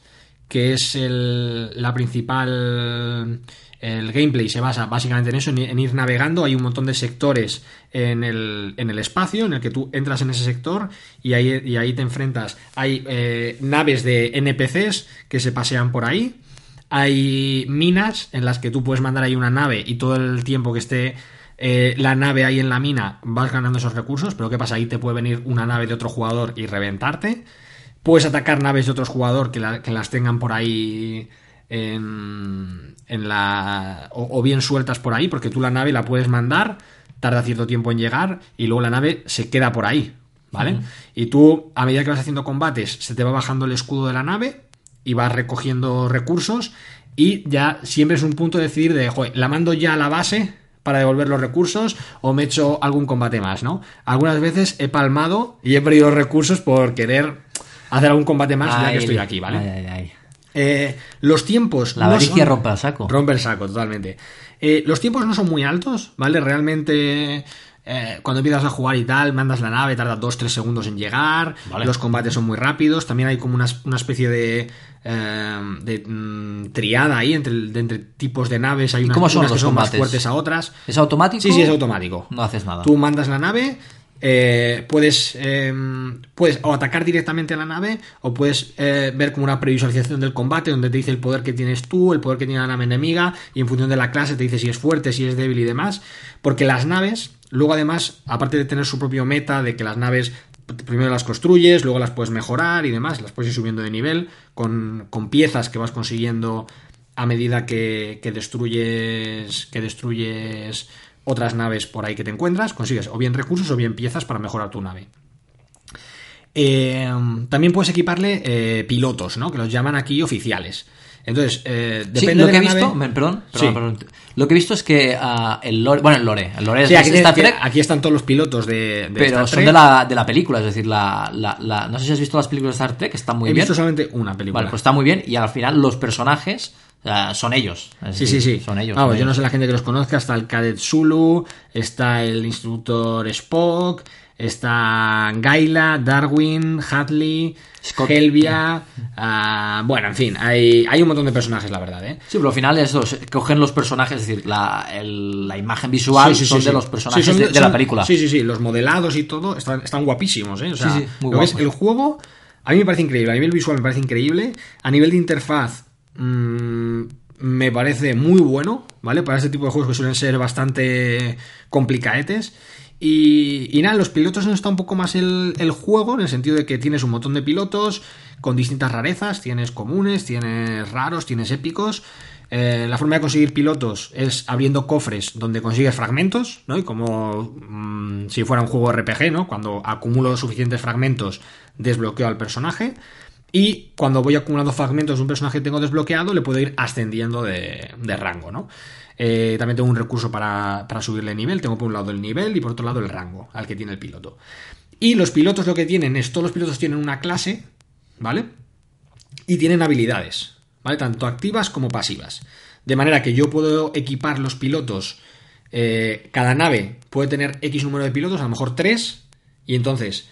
que es el, la principal el gameplay se basa básicamente en eso, en ir navegando. Hay un montón de sectores en el, en el espacio en el que tú entras en ese sector y ahí, y ahí te enfrentas. Hay eh, naves de NPCs que se pasean por ahí. Hay minas en las que tú puedes mandar ahí una nave y todo el tiempo que esté eh, la nave ahí en la mina vas ganando esos recursos. Pero ¿qué pasa? Ahí te puede venir una nave de otro jugador y reventarte. Puedes atacar naves de otro jugador que, la, que las tengan por ahí en, en la o, o, bien sueltas por ahí porque tú la nave la puedes mandar tarda cierto tiempo en llegar y luego la nave se queda por ahí vale uh -huh. y tú a medida que vas haciendo combates se te va bajando el escudo de la nave y vas recogiendo recursos y ya siempre es un punto de decidir de joder, la mando ya a la base para devolver los recursos o me he hecho algún combate más, ¿no? Algunas veces he palmado y he perdido recursos por querer hacer algún combate más ya que estoy aquí, ¿vale? Ay, ay, ay. Eh, los tiempos. La no avaricia son- rompe el saco. Rompe el saco, totalmente. Eh, los tiempos no son muy altos, ¿vale? Realmente. Eh, cuando empiezas a jugar y tal, mandas la nave, tarda 2-3 segundos en llegar. Vale. Los combates son muy rápidos. También hay como una, una especie de, eh, de mm, triada ahí entre, de entre tipos de naves. Hay unas, cómo son unas que los son más combates? fuertes a otras. ¿Es automático? Sí, sí, es automático. No haces nada. Tú mandas la nave, eh, puedes, eh, puedes o atacar directamente a la nave o puedes eh, ver como una previsualización del combate donde te dice el poder que tienes tú, el poder que tiene la nave enemiga y en función de la clase te dice si es fuerte, si es débil y demás. Porque las naves, luego además, aparte de tener su propio meta, de que las naves primero las construyes, luego las puedes mejorar y demás, las puedes ir subiendo de nivel con, con piezas que vas consiguiendo a medida que, que destruyes que destruyes otras naves por ahí que te encuentras, consigues o bien recursos o bien piezas para mejorar tu nave. Eh, también puedes equiparle eh, pilotos, ¿no? Que los llaman aquí oficiales. Entonces, eh, Sí, depende lo de que he visto, nave- perdón, Sí. perdón, perdón. lo que he visto es que ah, el lore, bueno, el lore, el lore es, Sí, aquí, Star Trek, aquí están todos los pilotos de, de pero Star son Trek. de la, de la película, es decir, la, la- la- no sé si has visto las películas de Star Trek, están muy He bien. visto solamente una película. Vale, pues está muy bien y al final los personajes son ellos. Sí, sí, decir, sí. Son ellos. Vamos, son yo no sé la gente que los conozca. Está el Cadet Zulu, está el instructor Spock, está Gaila, Darwin, Hadley, Scott. Helvia. ah, bueno, en fin, hay, hay un montón de personajes, la verdad, ¿eh? Sí, pero al final es los, cogen los personajes, es decir, la, el- la imagen visual Sí, sí, son sí, de los personajes son de, de la película. Sí, sí, sí. Los modelados y todo están, están guapísimos, ¿eh? O sea, Sí, sí, muy lo que es el juego, a mí me parece increíble. A nivel visual me parece increíble. A nivel de interfaz, mm, me parece muy bueno, ¿vale? Para este tipo de juegos que suelen ser bastante complicaetes. Y, nada, los pilotos está un poco más el, el juego, en el sentido de que tienes un montón de pilotos con distintas rarezas, tienes comunes, tienes raros, tienes épicos. Eh, la forma de conseguir pilotos es abriendo cofres donde consigues fragmentos, ¿no? Y como mm, si fuera un juego RPG, ¿no? Cuando acumulo suficientes fragmentos, desbloqueo al personaje. Y cuando voy acumulando fragmentos de un personaje que tengo desbloqueado, le puedo ir ascendiendo de, de rango, ¿no? Eh, también tengo un recurso para, para subirle nivel. Tengo por un lado el nivel y por otro lado el rango al que tiene el piloto. Y los pilotos lo que tienen es, todos los pilotos tienen una clase, ¿vale? Y tienen habilidades, ¿vale? Tanto activas como pasivas. De manera que yo puedo equipar los pilotos. eh, cada nave puede tener X número de pilotos, a lo mejor 3. Y entonces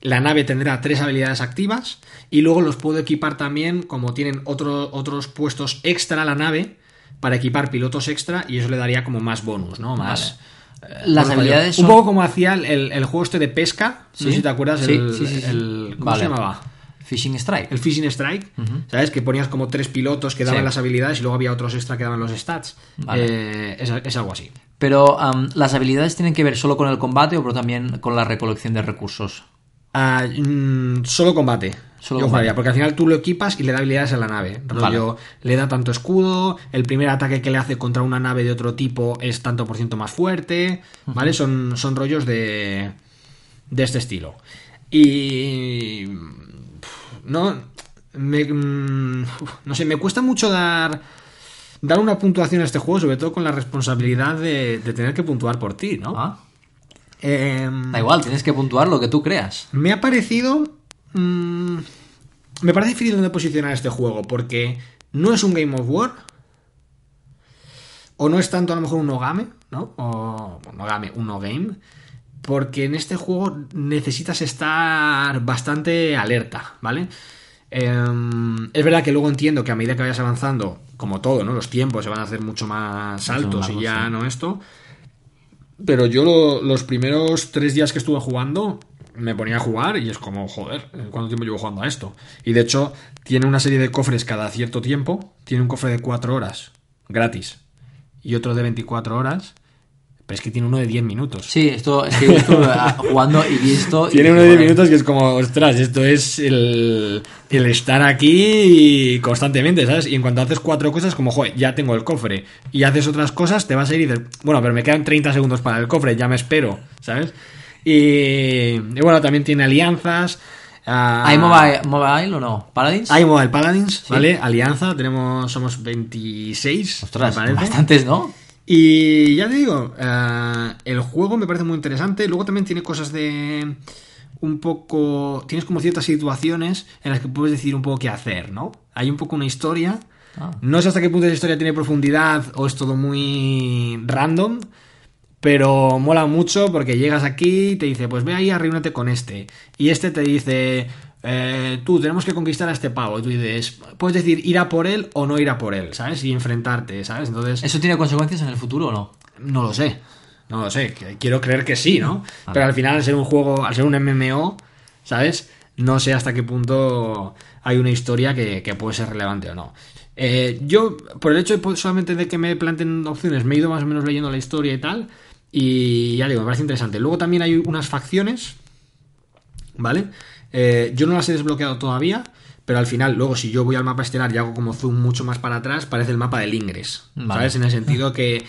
la nave tendrá tres habilidades activas. Y luego los puedo equipar también, como tienen otro- otros puestos extra a la nave, para equipar pilotos extra. Y eso le daría como más bonus, ¿no? Más. eh, Las habilidades mayor. Un son- poco como hacía el, el- juego este de pesca. No Sí, sé si te acuerdas. sí, el, sí, el- ¿Cómo Vale. se llamaba? Fishing Strike. El Fishing Strike, ¿sabes? Que ponías como tres pilotos que daban Sí. las habilidades y luego había otros extra que daban los stats. Vale. Eh, es, es algo así. Pero las habilidades tienen que ver solo con el combate o pero también con la recolección de recursos. Ah, mm, solo combate. Solo Yo jugaría, porque al final tú lo equipas y le da habilidades a la nave. Rollo, le da tanto escudo, el primer ataque que le hace contra una nave de otro tipo es tanto por ciento más fuerte, ¿vale? Son, son rollos de, de este estilo. Y... No, me, mm, no sé, me cuesta mucho dar, dar una puntuación a este juego, sobre todo con la responsabilidad de, de tener que puntuar por ti, ¿no? Ah, Em, Da igual, tienes que puntuar lo que tú creas. me ha parecido. Mm, me parece difícil donde posicionar este juego, porque no es un Game of War. O no es tanto a lo mejor un Nogame, ¿no? O un Nogame, un No Game. Porque en este juego necesitas estar bastante alerta, ¿vale? Em, es verdad que luego entiendo que a medida que vayas avanzando, como todo, ¿no? Los tiempos se van a hacer mucho más altos y ya no esto. Pero yo lo- los primeros tres días que estuve jugando me ponía a jugar y es como, joder, ¿cuánto tiempo llevo jugando a esto? Y de hecho, tiene una serie de cofres cada cierto tiempo. Tiene un cofre de 4 horas, gratis. Y otro de 24 horas. Pero es que tiene uno de 10 minutos. Sí, esto es que ah, jugando y visto. Tiene uno de 10 joder, minutos que es como, ostras, esto es el, el estar aquí constantemente, ¿sabes? Y en cuanto haces cuatro cosas, como, joder, ya tengo el cofre. Y haces otras cosas, te vas a ir y dices, bueno, pero me quedan 30 segundos para el cofre, ya me espero, ¿sabes? Y, y bueno, también tiene alianzas. ah, ¿Hay mobile, mobile o no? ¿Paladins? Hay Mobile Paladins, ¿vale? Alianza, tenemos, somos 26, Ostras, bastantes, ¿no? Y ya te digo, eh, el juego me parece muy interesante. Luego también tiene cosas de un poco... Tienes como ciertas situaciones en las que puedes decir un poco qué hacer, ¿no? Hay un poco una historia. Ah. No sé hasta qué punto esa historia tiene profundidad o es todo muy random. Pero mola mucho porque llegas aquí y te dice, pues ve ahí reúnete con este. Y este te dice, eh, tú tenemos que conquistar a este pavo. Y tú dices, puedes decir ir a por él o no ir a por él, ¿sabes? Y enfrentarte, ¿sabes? Entonces, ¿Eso tiene consecuencias en el futuro o no? no lo sé. No lo sé. Quiero creer que sí, ¿no? Pero al final, al ser un juego, al ser un MMO, ¿sabes? No sé hasta qué punto hay una historia que, que puede ser relevante o no. Eh, yo, por el hecho de po- solamente de que me planten opciones, me he ido más o menos leyendo la historia y tal. Y ya digo, me parece interesante. Luego también hay unas facciones, ¿vale? Eh, yo no las he desbloqueado todavía, pero al final, luego, si yo voy al mapa estelar y hago como zoom mucho más para atrás, parece el mapa del Ingres, Vale. ¿sabes? En el sentido que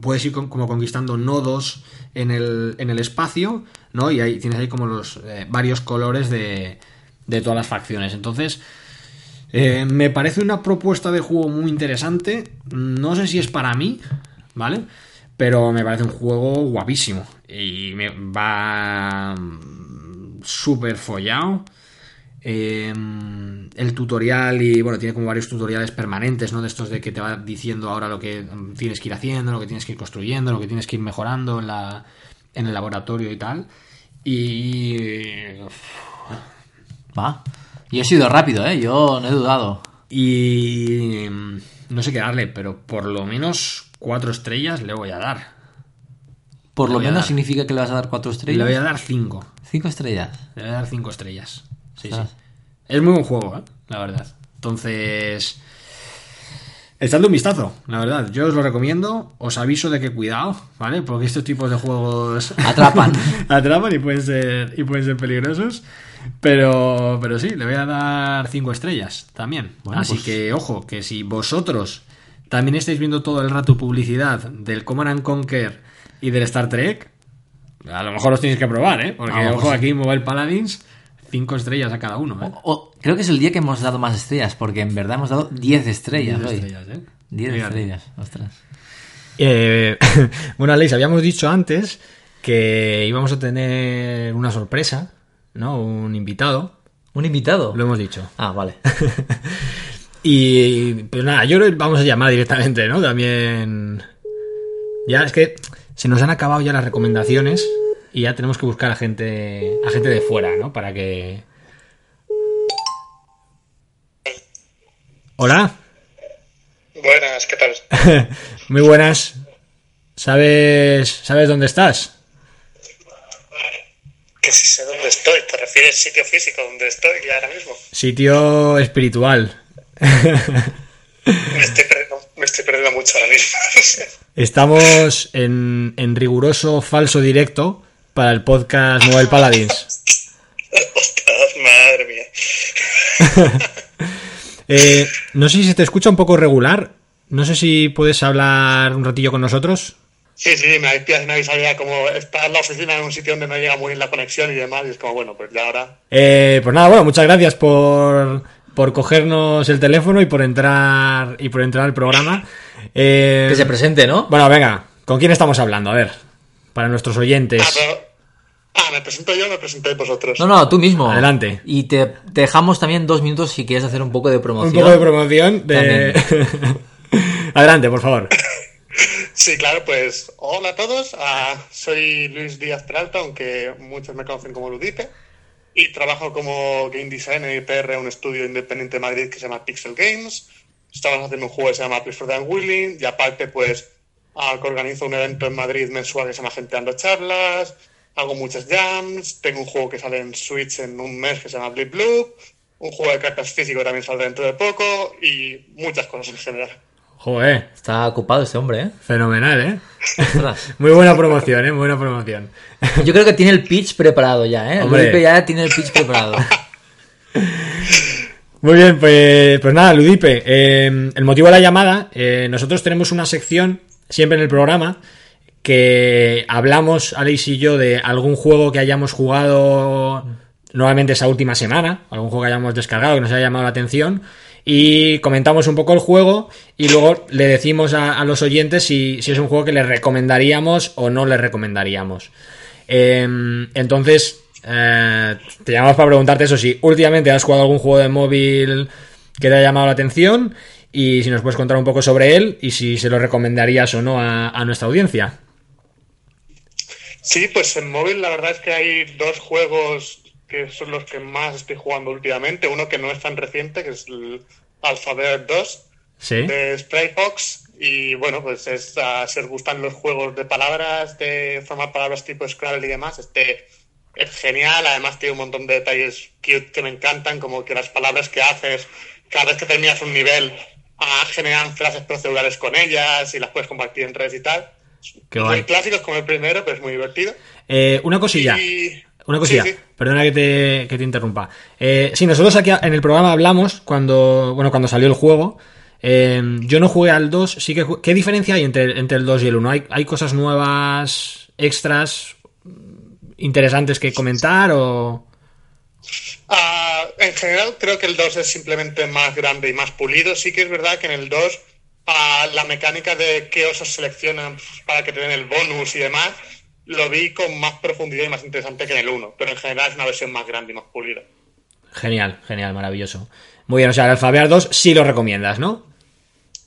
puedes ir con- como conquistando nodos en el, en el espacio, ¿no? Y ahí tienes ahí como los eh, varios colores de, de todas las facciones. Entonces, eh, me parece una propuesta de juego muy interesante. No sé si es para mí, ¿vale? Pero me parece un juego guapísimo. Y me va mm, súper follado. Eh, el tutorial y bueno, tiene como varios tutoriales permanentes, ¿no? De estos de que te va diciendo ahora lo que mm, tienes que ir haciendo, lo que tienes que ir construyendo, lo que tienes que ir mejorando en, la, en el laboratorio y tal. Y Va. Yo he sido rápido, ¿eh? Yo no he dudado. Y mm, no sé qué darle, pero por lo menos cuatro estrellas le voy a dar. Por Le lo menos significa que le vas a dar cuatro Le estrellas. voy a dar cinco. Cinco estrellas. Le voy a dar cinco estrellas. Sí, sí. Es muy buen juego, ¿eh? la verdad. Entonces, echadle un vistazo, la verdad. Yo os lo recomiendo. Os aviso de que cuidado, ¿vale? Porque estos tipos de juegos Atrapan. *laughs* atrapan y pueden ser y pueden ser peligrosos. Pero, pero sí, le voy a dar cinco estrellas también. Bueno, Así pues- que, ojo, que si vosotros también estáis viendo todo el rato publicidad del Command and Conquer y del Star Trek, a lo mejor los tenéis que probar, ¿eh? Porque, Ah, ojo, pues sí. aquí Mobile Paladins, cinco estrellas a cada uno, ¿eh? O- creo que es el día que hemos dado más estrellas, porque en verdad hemos dado 10 estrellas Diez hoy. estrellas, ¿eh? 10 Fíjate. estrellas, ostras. Eh, *laughs* bueno, Alex, habíamos dicho antes que íbamos a tener una sorpresa, ¿no? Un invitado. ¿Un invitado? Lo hemos dicho. Ah, vale. *laughs* Y pues nada, yo creo que vamos a llamar directamente, ¿no? También. Ya es que se nos han acabado ya las recomendaciones y ya tenemos que buscar a gente, a gente de fuera, ¿no? Para que. Hola. Buenas, ¿qué tal? *laughs* Muy buenas. ¿Sabes, ¿Sabes dónde estás? Que si sé dónde estoy, ¿te refieres sitio físico donde estoy ahora mismo? Sitio espiritual. Me estoy perdiendo, me estoy perdiendo mucho ahora mismo. *laughs* Estamos en, en riguroso falso directo para el podcast Mobile Paladins. Ostras, madre mía. *laughs* Eh, no sé si se te escucha un poco regular. No sé si puedes hablar un ratillo con nosotros. Sí, sí, me habéis me habéis ya como estar en la oficina en un sitio donde no llega muy bien la conexión y demás, y es como, bueno, pues ya ahora... Eh, pues nada, bueno, muchas gracias por, por cogernos el teléfono y por entrar y por entrar al programa. Eh, Que se presente, ¿no? bueno, venga, ¿con quién estamos hablando? A ver, para nuestros oyentes. Ah, pero... Ah, ¿me presento yo me presentáis vosotros? No, no, tú mismo. Adelante. Y te, te dejamos también dos minutos si quieres hacer un poco de Un promoción. poco de promoción de... *laughs* Adelante, por favor. *laughs* Sí, claro, pues hola a todos. Ah, soy Luis Díaz Peralta, aunque muchos me conocen como Ludipe. Y trabajo como game designer y PR en un estudio independiente de Madrid que se llama Pixel Games. Estamos haciendo un juego que se llama Please for the Unwilling. Y aparte, pues, ah, organizo un evento en Madrid mensual que se llama Gente Dando Charlas. Hago muchas jams. Tengo un juego que sale en Switch en un mes que se llama Blip Blue. Un juego de cartas físico también saldrá dentro de poco. Y muchas cosas en general. Joder, Está ocupado este hombre, ¿eh? fenomenal, ¿eh? *laughs* Muy buena promoción, ¿eh? Muy buena promoción. *laughs* Yo creo que tiene el pitch preparado ya, ¿eh? Hombre. Luis ya tiene el pitch preparado. *laughs* Muy bien, pues, pues nada, Ludipe. eh, el motivo de la llamada, eh, nosotros tenemos una sección siempre en el programa que hablamos, Alex y yo, de algún juego que hayamos jugado normalmente esa última semana, algún juego que hayamos descargado que nos haya llamado la atención. Y comentamos un poco el juego y luego le decimos a, los oyentes si, es un juego que les recomendaríamos o no les recomendaríamos. Eh, entonces, eh, te llamamos para preguntarte eso, si últimamente has jugado algún juego de móvil que te haya llamado la atención y si nos puedes contar un poco sobre él y si se lo recomendarías o no a nuestra audiencia. Sí, pues en móvil la verdad es que hay dos juegos que son los que más estoy jugando últimamente. Uno que no es tan reciente, que es el Alphabet 2 ¿Sí? de Sprayfox. Y bueno, pues es, uh, si os gustan los juegos de palabras, de formar palabras tipo Scrabble y demás, este es genial. Además tiene un montón de detalles cute que me encantan, como que las palabras que haces, cada vez que terminas un nivel, uh, generan frases procedurales con ellas y las puedes compartir en redes y tal. Qué guay. clásicos como el primero, pero es muy divertido. Eh, una cosilla. Y- Una cosilla, Sí, sí. perdona que te, que te interrumpa. Eh, sí, nosotros aquí en el programa hablamos cuando, bueno, cuando salió el juego. Eh, yo no jugué al 2, sí que ¿Qué diferencia hay entre, entre el 2 y el 1? ¿Hay, ¿Hay cosas nuevas, extras, interesantes que comentar o...? Ah, en general creo que el 2 es simplemente más grande y más pulido. Sí que es verdad que en el 2 ah, la mecánica de qué osos seleccionan para que te den el bonus y demás lo vi con más profundidad y más interesante que en el 1. Pero en general es una versión más grande y más pulida. Genial, genial, maravilloso. Muy bien, o sea, el Alphabear 2 sí lo recomiendas, ¿no?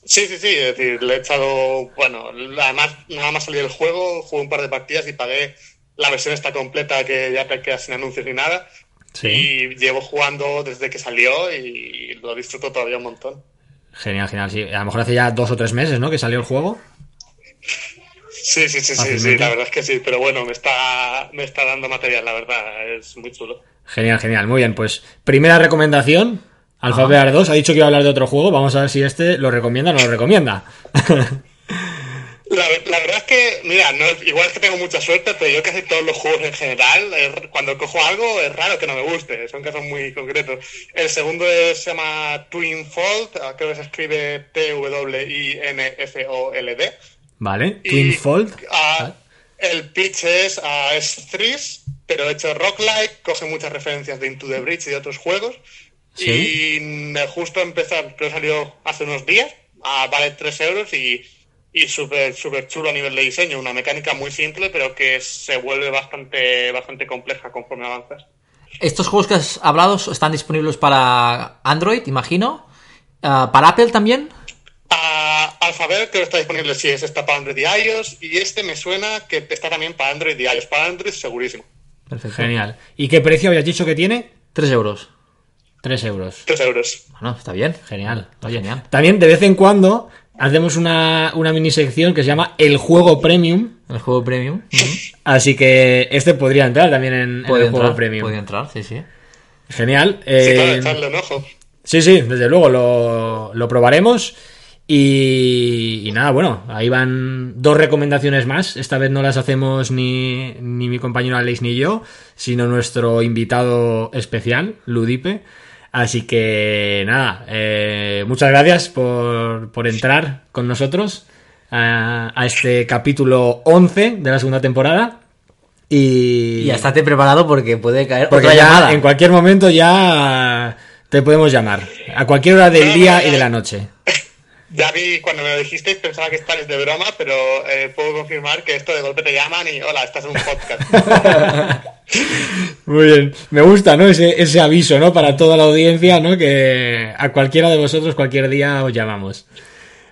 Sí, sí, sí. Es decir, le he echado. Bueno, además, nada más salió el juego, jugué un par de partidas y pagué la versión esta completa que ya te queda sin anuncios ni nada. Y llevo jugando desde que salió y lo disfruto todavía un montón. Genial, genial, sí. A lo mejor hace ya dos o tres meses, ¿no? Que salió el juego. Sí, sí, sí, sí, sí, la verdad es que sí, pero bueno, me está, me está dando material, la verdad, es muy chulo. Genial, genial. Muy bien, pues primera recomendación. Alphabear 2 ha dicho que iba a hablar de otro juego. Vamos a ver si este lo recomienda o no lo recomienda. La, la verdad es que, mira, no, igual es que tengo mucha suerte, pero yo casi todos los juegos en general, es- cuando cojo algo es raro que no me guste, son casos muy concretos. El segundo es- se llama Twin Fold, ah, creo que se escribe T-W-I-N-F-O-L-D. ¿Vale? Y, Twin Fold. ah, el pitch es, es Threes, pero hecho roguelike, coge muchas referencias de Into the Bridge y de otros juegos. Sí. Y justo empezar, creo que salió hace unos días, ah, vale 3 euros y, y súper súper chulo a nivel de diseño. Una mecánica muy simple, pero que se vuelve bastante, bastante compleja conforme avanzas. Estos juegos que has hablado están disponibles para Android, imagino. Ah, ¿Para Apple también? Alphabet creo que está disponible si es esta para Android y iOS. Y este me suena que está también para Android y iOS. Para Android segurísimo. Perfecto. Genial. ¿Y qué precio habías dicho que tiene? 3 euros. 3 euros. 3 euros. Bueno, está bien. Genial. Está genial. También de vez en cuando hacemos una, una mini sección que se llama El Juego Premium. El juego premium. *laughs* Así que este podría entrar también en, el Juego entrar. Premium. Puede entrar, sí, sí. Genial. Sí, claro, Eh, echarle un ojo. Sí, sí, desde luego lo, lo probaremos. Y, y nada, bueno, ahí van dos recomendaciones más. Esta vez no las hacemos ni, ni mi compañero Alex ni yo, sino nuestro invitado especial, Ludipe. Así que nada, eh, muchas gracias por, por entrar con nosotros a, a este capítulo 11 de la segunda temporada. Y, Y ya estate preparado porque puede caer porque otra ya llamada. en cualquier momento ya te podemos llamar. A cualquier hora del día y de la noche. *laughs* Ya vi cuando me lo dijisteis, pensaba que estabais de broma, pero eh, puedo confirmar que esto de golpe te llaman y hola, estás en un podcast. *laughs* Muy bien. Me gusta, ¿no? Ese, ese aviso, ¿no? Para toda la audiencia, ¿no? Que a cualquiera de vosotros cualquier día os llamamos.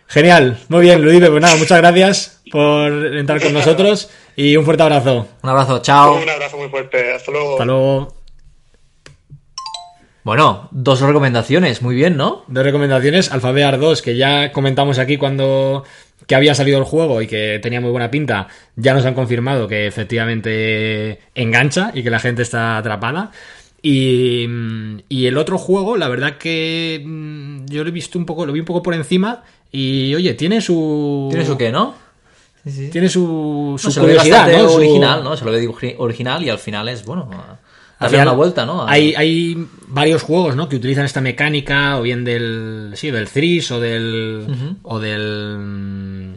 Genial. Muy bien, Ludipe. Pues nada, muchas gracias por entrar con nosotros y un fuerte abrazo. Un abrazo, chao. un abrazo muy fuerte. Hasta luego. Hasta luego. Bueno, dos recomendaciones, muy bien, ¿no? Dos recomendaciones. Alphabear 2, que ya comentamos aquí cuando que había salido el juego y que tenía muy buena pinta. Ya nos han confirmado que efectivamente engancha y que la gente está atrapada. Y, y el otro juego, la verdad que mm, yo lo he visto un poco, lo vi un poco por encima. Y oye, tiene su. ¿Tienes o qué, no? Sí, sí. Tiene su, su No, se lo ve curiosidad, ¿no? Su- original, ¿no? Se lo ve ori- original y al final es, bueno, Final, una vuelta, ¿no? Hay, hay varios juegos, ¿no? Que utilizan esta mecánica, o bien del. Sí, del Threes, o del. O del. mm,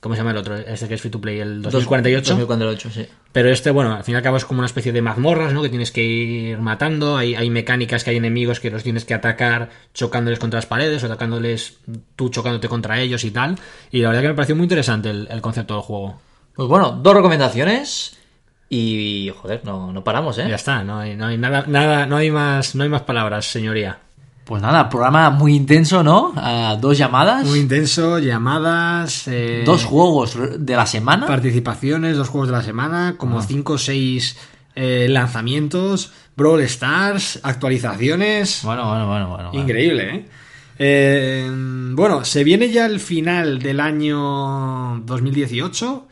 ¿Cómo se llama el otro? Este que es free to play, el 2048. 2048, sí. Pero este, bueno, al fin y al cabo es como una especie de mazmorras, ¿no? Que tienes que ir matando. Hay, hay mecánicas que hay enemigos que los tienes que atacar chocándoles contra las paredes o atacándoles tú chocándote contra ellos y tal. Y la verdad que me pareció muy interesante el, el concepto del juego. Pues bueno, dos recomendaciones. Y joder, no, no paramos, ¿eh? Ya está, no hay, no hay nada, nada, no hay más, no hay más palabras, señoría. Pues nada, programa muy intenso, ¿no? Ah, dos llamadas. Muy intenso, llamadas. eh, Dos juegos de la semana. Participaciones, dos juegos de la semana, como cinco o seis eh, lanzamientos, Brawl Stars, actualizaciones. Bueno, bueno, bueno, bueno. bueno. Increíble, ¿eh? Eh, Bueno, se viene ya el final del año 2018.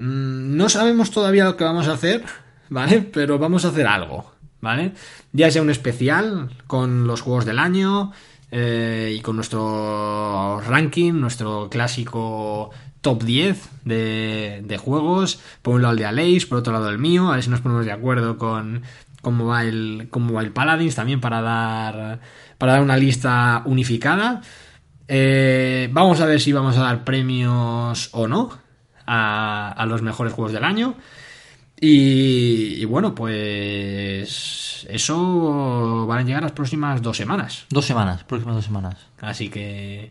Mm, No sabemos todavía lo que vamos a hacer, ¿vale? Pero vamos a hacer algo, ¿vale? Ya sea un especial con los juegos del año eh, y con nuestro ranking, nuestro clásico top 10 de, juegos. Por un lado el de Aleix, por otro lado el mío. A ver si nos ponemos de acuerdo con cómo va el, cómo va el Paladins también para dar, para dar una lista unificada. Eh, vamos a ver si vamos a dar premios o no a, a los mejores juegos del año. Y, y bueno, pues eso van a llegar las próximas dos semanas. Dos semanas, próximas dos semanas. Así que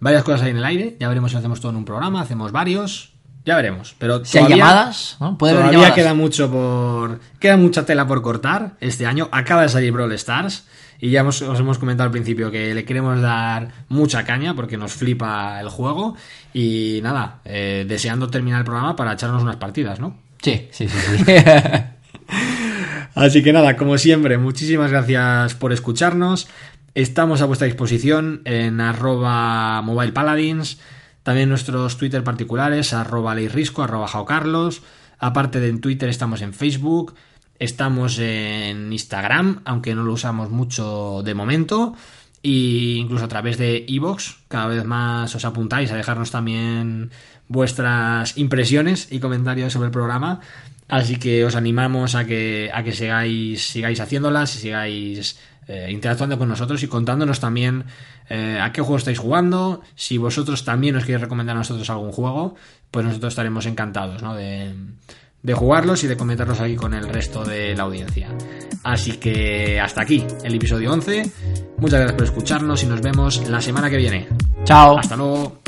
varias cosas ahí en el aire. Ya veremos si hacemos todo en un programa, hacemos varios. Ya veremos. Pero Si hay todavía- llamadas, ¿no? Puede haber Todavía llamadas. queda mucho por. Queda mucha tela por cortar este año. Acaba de salir Brawl Stars. Y ya os hemos comentado al principio que le queremos dar mucha caña porque nos flipa el juego. Y nada, eh, deseando terminar el programa para echarnos unas partidas, ¿no? Sí, sí, sí. sí. *laughs* Así que nada, como siempre, muchísimas gracias por escucharnos. Estamos a vuestra disposición en arroba mobile paladins, también nuestros Twitter particulares, arroba leirrisco, arroba jaocarlos. Aparte de en Twitter estamos en Facebook, estamos en Instagram, aunque no lo usamos mucho de momento. Y incluso a través de iVoox, cada vez más os apuntáis a dejarnos también vuestras impresiones y comentarios sobre el programa. Así que os animamos a que, a que sigáis, sigáis haciéndolas y sigáis eh, interactuando con nosotros y contándonos también eh, a qué juego estáis jugando. Si vosotros también os queréis recomendar a nosotros algún juego, pues nosotros estaremos encantados ¿no? de, de jugarlos y de comentarlos aquí con el resto de la audiencia. Así que hasta aquí el episodio 11. Muchas gracias por escucharnos y nos vemos la semana que viene. Chao. Hasta luego.